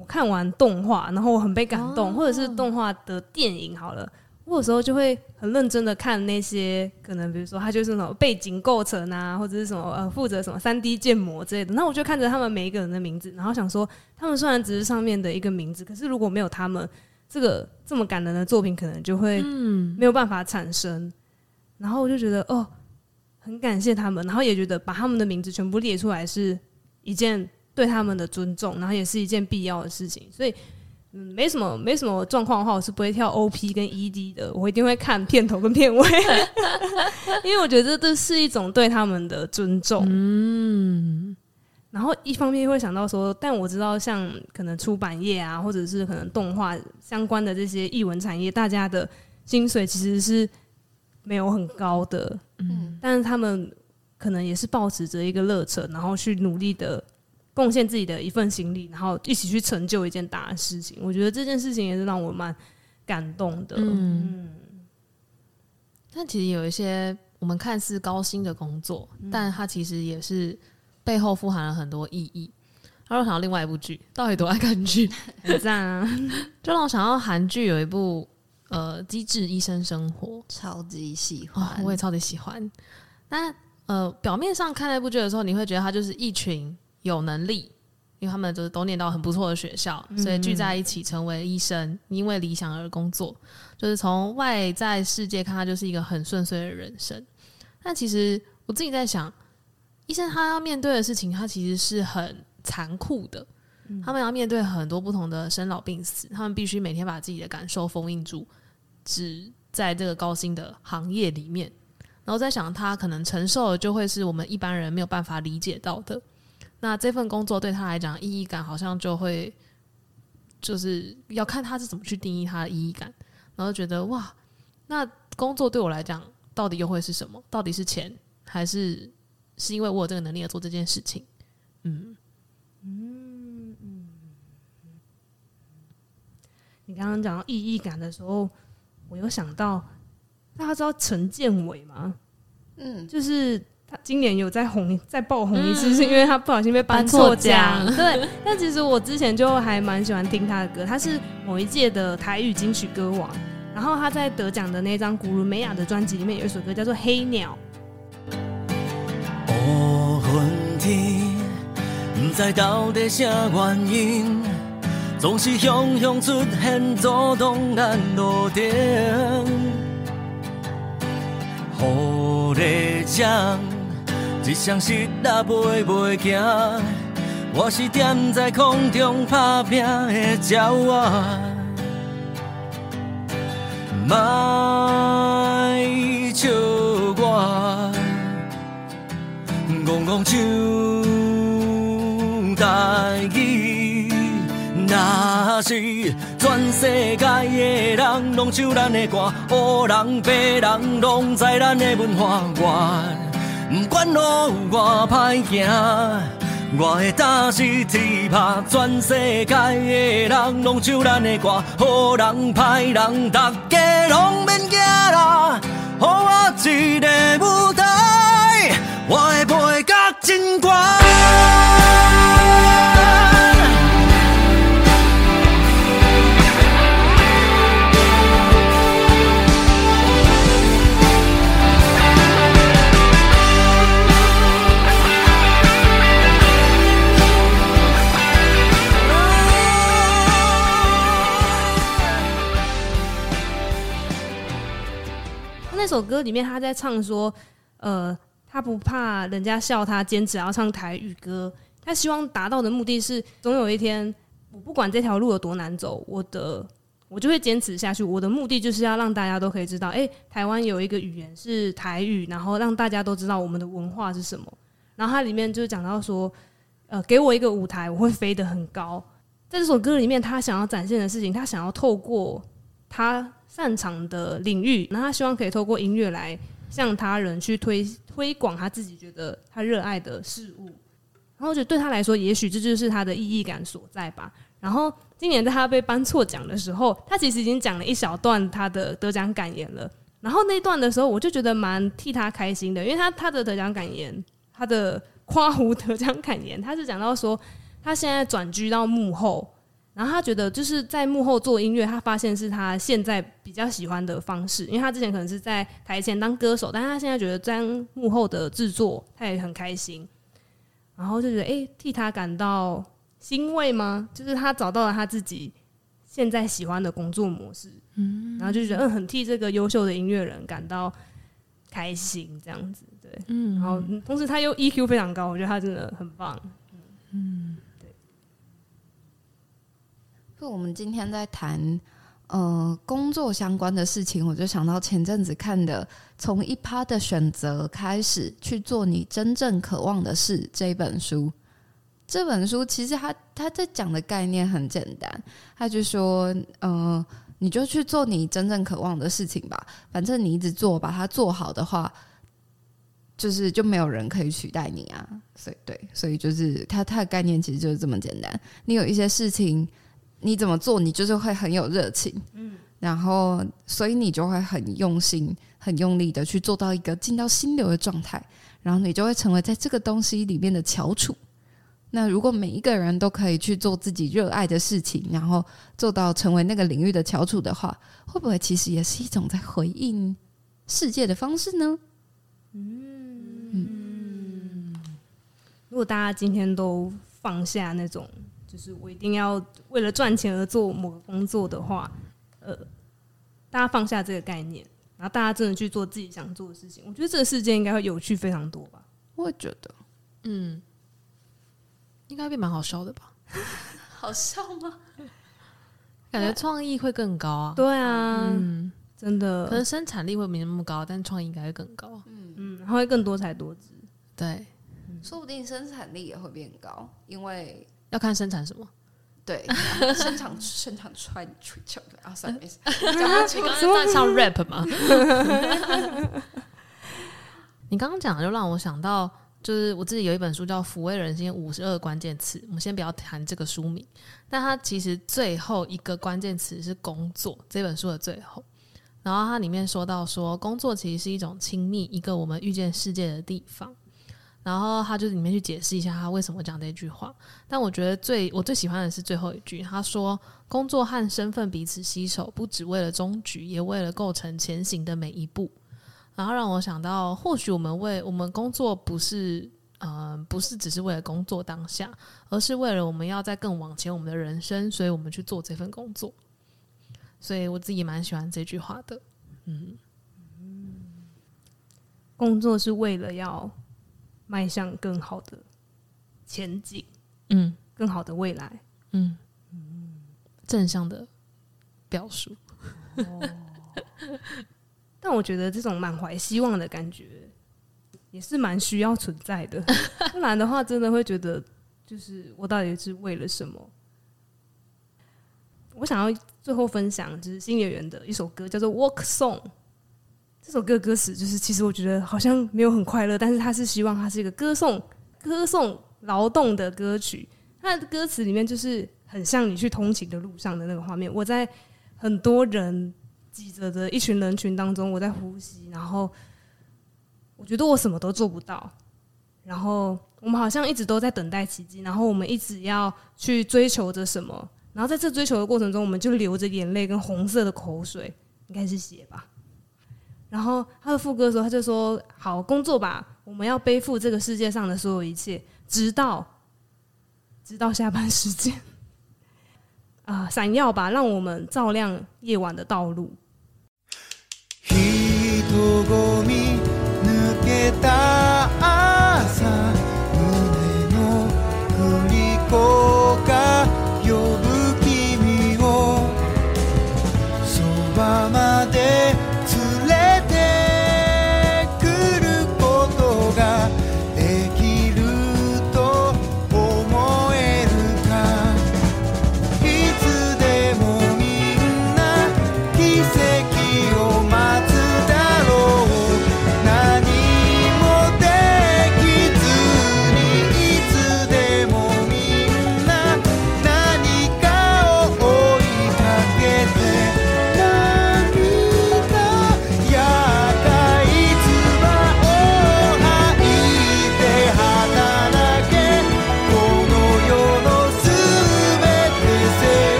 我看完动画，然后我很被感动，哦、或者是动画的电影好了，我有时候就会很认真的看那些可能，比如说他就是什么背景构成啊，或者是什么呃负责什么三 D 建模之类的，那我就看着他们每一个人的名字，然后想说，他们虽然只是上面的一个名字，可是如果没有他们，这个这么感人的作品可能就会没有办法产生。嗯、然后我就觉得哦，很感谢他们，然后也觉得把他们的名字全部列出来是一件。对他们的尊重，然后也是一件必要的事情，所以嗯，没什么没什么状况的话，我是不会跳 OP 跟 ED 的，我一定会看片头跟片尾，[laughs] 因为我觉得这是一种对他们的尊重。嗯，然后一方面会想到说，但我知道像可能出版业啊，或者是可能动画相关的这些译文产业，大家的薪水其实是没有很高的，嗯，但是他们可能也是保持着一个热忱，然后去努力的。贡献自己的一份心力，然后一起去成就一件大的事情。我觉得这件事情也是让我蛮感动的。嗯，嗯，但其实有一些我们看似高薪的工作，嗯、但它其实也是背后富含了很多意义。让我想到另外一部剧，到底多爱看剧？[laughs] 很赞啊！[laughs] 就让我想到韩剧有一部呃《机智医生生活》，超级喜欢，哦，我也超级喜欢。但呃，表面上看那部剧的时候，你会觉得它就是一群。有能力，因为他们就是都念到很不错的学校，所以聚在一起成为医生，因为理想而工作。就是从外在世界看，他就是一个很顺遂的人生。但其实我自己在想，医生他要面对的事情，他其实是很残酷的。他们要面对很多不同的生老病死，他们必须每天把自己的感受封印住，只在这个高薪的行业里面。然后在想，他可能承受的就会是我们一般人没有办法理解到的。那这份工作对他来讲意义感好像就会，就是要看他是怎么去定义他的意义感，然后觉得哇，那工作对我来讲到底又会是什么？到底是钱，还是是因为我有这个能力而做这件事情？嗯嗯嗯。你刚刚讲到意义感的时候，我有想到，大家知道陈建伟吗？嗯，就是他今年有在红，再爆红一次，嗯、是因为他不小心被颁错奖。对，但其实我之前就还蛮喜欢听他的歌，他是某一届的台语金曲歌王。然后他在得奖的那张古鲁美亚的专辑里面有一首歌叫做《黑鸟》。乌云天，不知到底啥原因，总是雄雄出现阻挡咱路程。雨在降，一双膝仔飞袂行，我是踮在空中打拼的鸟仔。莫笑我，戆戆唱台语，若是全世界的人拢唱咱的歌，黑人白人拢知咱的文化源，不管路有偌歹行。我会打是天怕，全世界的人拢唱咱的歌，好人歹人，大家拢免惊啦，给我一个舞台，我会飞到真高。首歌里面，他在唱说，呃，他不怕人家笑他，坚持要唱台语歌。他希望达到的目的是，总有一天，我不管这条路有多难走，我的我就会坚持下去。我的目的就是要让大家都可以知道，哎，台湾有一个语言是台语，然后让大家都知道我们的文化是什么。然后它里面就讲到说，呃，给我一个舞台，我会飞得很高。在这首歌里面，他想要展现的事情，他想要透过他。擅长的领域，那他希望可以透过音乐来向他人去推推广他自己觉得他热爱的事物，然后我觉得对他来说，也许这就是他的意义感所在吧。然后今年在他被颁错奖的时候，他其实已经讲了一小段他的得奖感言了。然后那段的时候，我就觉得蛮替他开心的，因为他他的得奖感言，他的夸胡得奖感言，他是讲到说他现在转居到幕后。然后他觉得就是在幕后做音乐，他发现是他现在比较喜欢的方式，因为他之前可能是在台前当歌手，但是他现在觉得在幕后的制作，他也很开心，然后就觉得哎，替他感到欣慰吗？就是他找到了他自己现在喜欢的工作模式，嗯，然后就觉得嗯，很替这个优秀的音乐人感到开心，这样子，对，嗯，然后同时他又 EQ 非常高，我觉得他真的很棒，嗯。就我们今天在谈呃工作相关的事情，我就想到前阵子看的《从一趴的选择开始去做你真正渴望的事》这本书。这本书其实他他在讲的概念很简单，他就说，呃，你就去做你真正渴望的事情吧，反正你一直做，把它做好的话，就是就没有人可以取代你啊。所以对，所以就是他他的概念其实就是这么简单。你有一些事情。你怎么做，你就是会很有热情，嗯，然后所以你就会很用心、很用力的去做到一个进到心流的状态，然后你就会成为在这个东西里面的翘楚。那如果每一个人都可以去做自己热爱的事情，然后做到成为那个领域的翘楚的话，会不会其实也是一种在回应世界的方式呢？嗯，嗯，如果大家今天都放下那种。就是我一定要为了赚钱而做某个工作的话，呃，大家放下这个概念，然后大家真的去做自己想做的事情，我觉得这个世界应该会有趣非常多吧。我也觉得，嗯，应该会蛮好笑的吧？[laughs] 好笑吗？感觉创意会更高啊。[laughs] 对啊，嗯，真的，可能生产力会没那么高，但创意应该会更高。嗯嗯，然后会更多才多姿。对，说不定生产力也会变高，因为。要看生产什么？对，[laughs] 生产生产穿吹球的啊，算了，没事。刚刚在唱 rap 吗？[laughs] 你刚刚讲的就让我想到，就是我自己有一本书叫《抚慰人心五十二关键词》，我们先不要谈这个书名，但它其实最后一个关键词是工作。这本书的最后，然后它里面说到说，工作其实是一种亲密，一个我们遇见世界的地方。然后他就里面去解释一下他为什么讲这句话。但我觉得最我最喜欢的是最后一句，他说：“工作和身份彼此携手，不只为了终局，也为了构成前行的每一步。”然后让我想到，或许我们为我们工作不是，嗯、不是只是为了工作当下，而是为了我们要在更往前我们的人生，所以我们去做这份工作。所以我自己蛮喜欢这句话的。嗯，工作是为了要。迈向更好的前景，嗯，更好的未来，嗯，正向的表述。哦、但我觉得这种满怀希望的感觉也是蛮需要存在的，[laughs] 不然的话，真的会觉得就是我到底是为了什么？我想要最后分享就是新演员的一首歌，叫做《Walk Song》。这首歌歌词就是，其实我觉得好像没有很快乐，但是他是希望它是一个歌颂歌颂劳动的歌曲。他的歌词里面就是很像你去通勤的路上的那个画面。我在很多人挤着的一群人群当中，我在呼吸，然后我觉得我什么都做不到。然后我们好像一直都在等待奇迹，然后我们一直要去追求着什么。然后在这追求的过程中，我们就流着眼泪跟红色的口水，应该是血吧。然后他的副歌的时候，他就说：“好，工作吧，我们要背负这个世界上的所有一切，直到直到下班时间。[laughs] 啊，闪耀吧，让我们照亮夜晚的道路。”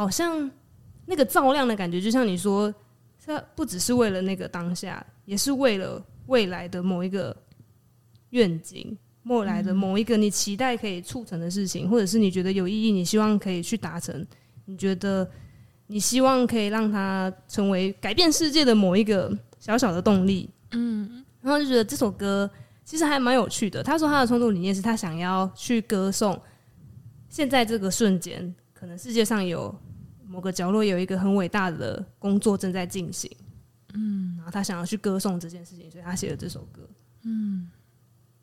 好像那个照亮的感觉，就像你说，它不只是为了那个当下，也是为了未来的某一个愿景，未来的某一个你期待可以促成的事情，或者是你觉得有意义，你希望可以去达成，你觉得你希望可以让它成为改变世界的某一个小小的动力。嗯，然后就觉得这首歌其实还蛮有趣的。他说他的创作理念是他想要去歌颂现在这个瞬间，可能世界上有。某个角落有一个很伟大的工作正在进行，嗯，然后他想要去歌颂这件事情，所以他写了这首歌，嗯，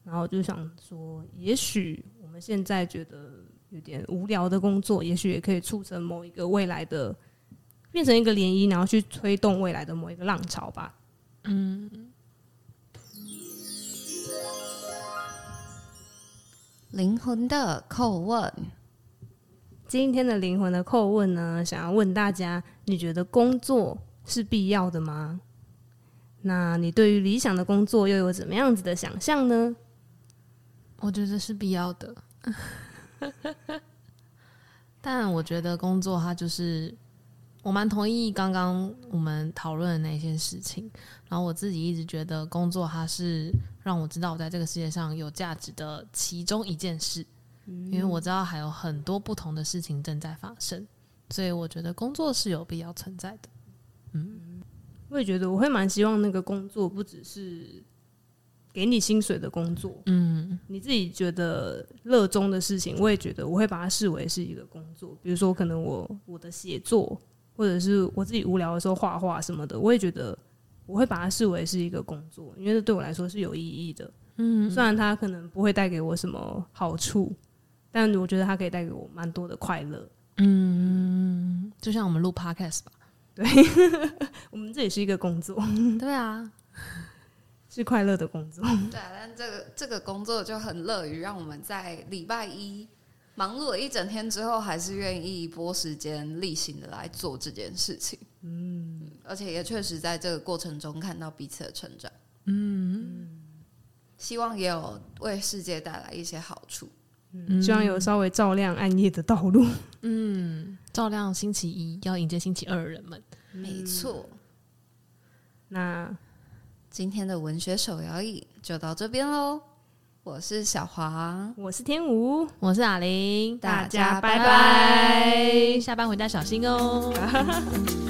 然后就想说，也许我们现在觉得有点无聊的工作，也许也可以促成某一个未来的，变成一个涟漪，然后去推动未来的某一个浪潮吧，嗯。灵魂的叩问。今天的灵魂的叩问呢，想要问大家：你觉得工作是必要的吗？那你对于理想的工作又有怎么样子的想象呢？我觉得是必要的，[laughs] 但我觉得工作它就是，我蛮同意刚刚我们讨论的那些事情。然后我自己一直觉得工作它是让我知道我在这个世界上有价值的其中一件事。因为我知道还有很多不同的事情正在发生，所以我觉得工作是有必要存在的。嗯，我也觉得我会蛮希望那个工作不只是给你薪水的工作，嗯，你自己觉得热衷的事情，我也觉得我会把它视为是一个工作。比如说，可能我我的写作，或者是我自己无聊的时候画画什么的，我也觉得我会把它视为是一个工作，因为这对我来说是有意义的。嗯，虽然它可能不会带给我什么好处，但我觉得它可以带给我蛮多的快乐。嗯，就像我们录 Podcast 吧，对，[laughs] 我们这也是一个工作。对啊，[laughs] 是快乐的工作。对啊，但这个这个工作就很乐于让我们在礼拜一忙碌了一整天之后，还是愿意拨时间例行的来做这件事情。嗯，而且也确实在这个过程中看到彼此的成长。嗯。希望也有为世界带来一些好处，嗯，希望有稍微照亮暗夜的道路，嗯，照亮星期一要迎接星期二的人们，没错。那今天的文学手摇椅就到这边喽，我是小黄，我是天武，我是阿玲，大家拜拜，下班回家小心哦。[laughs]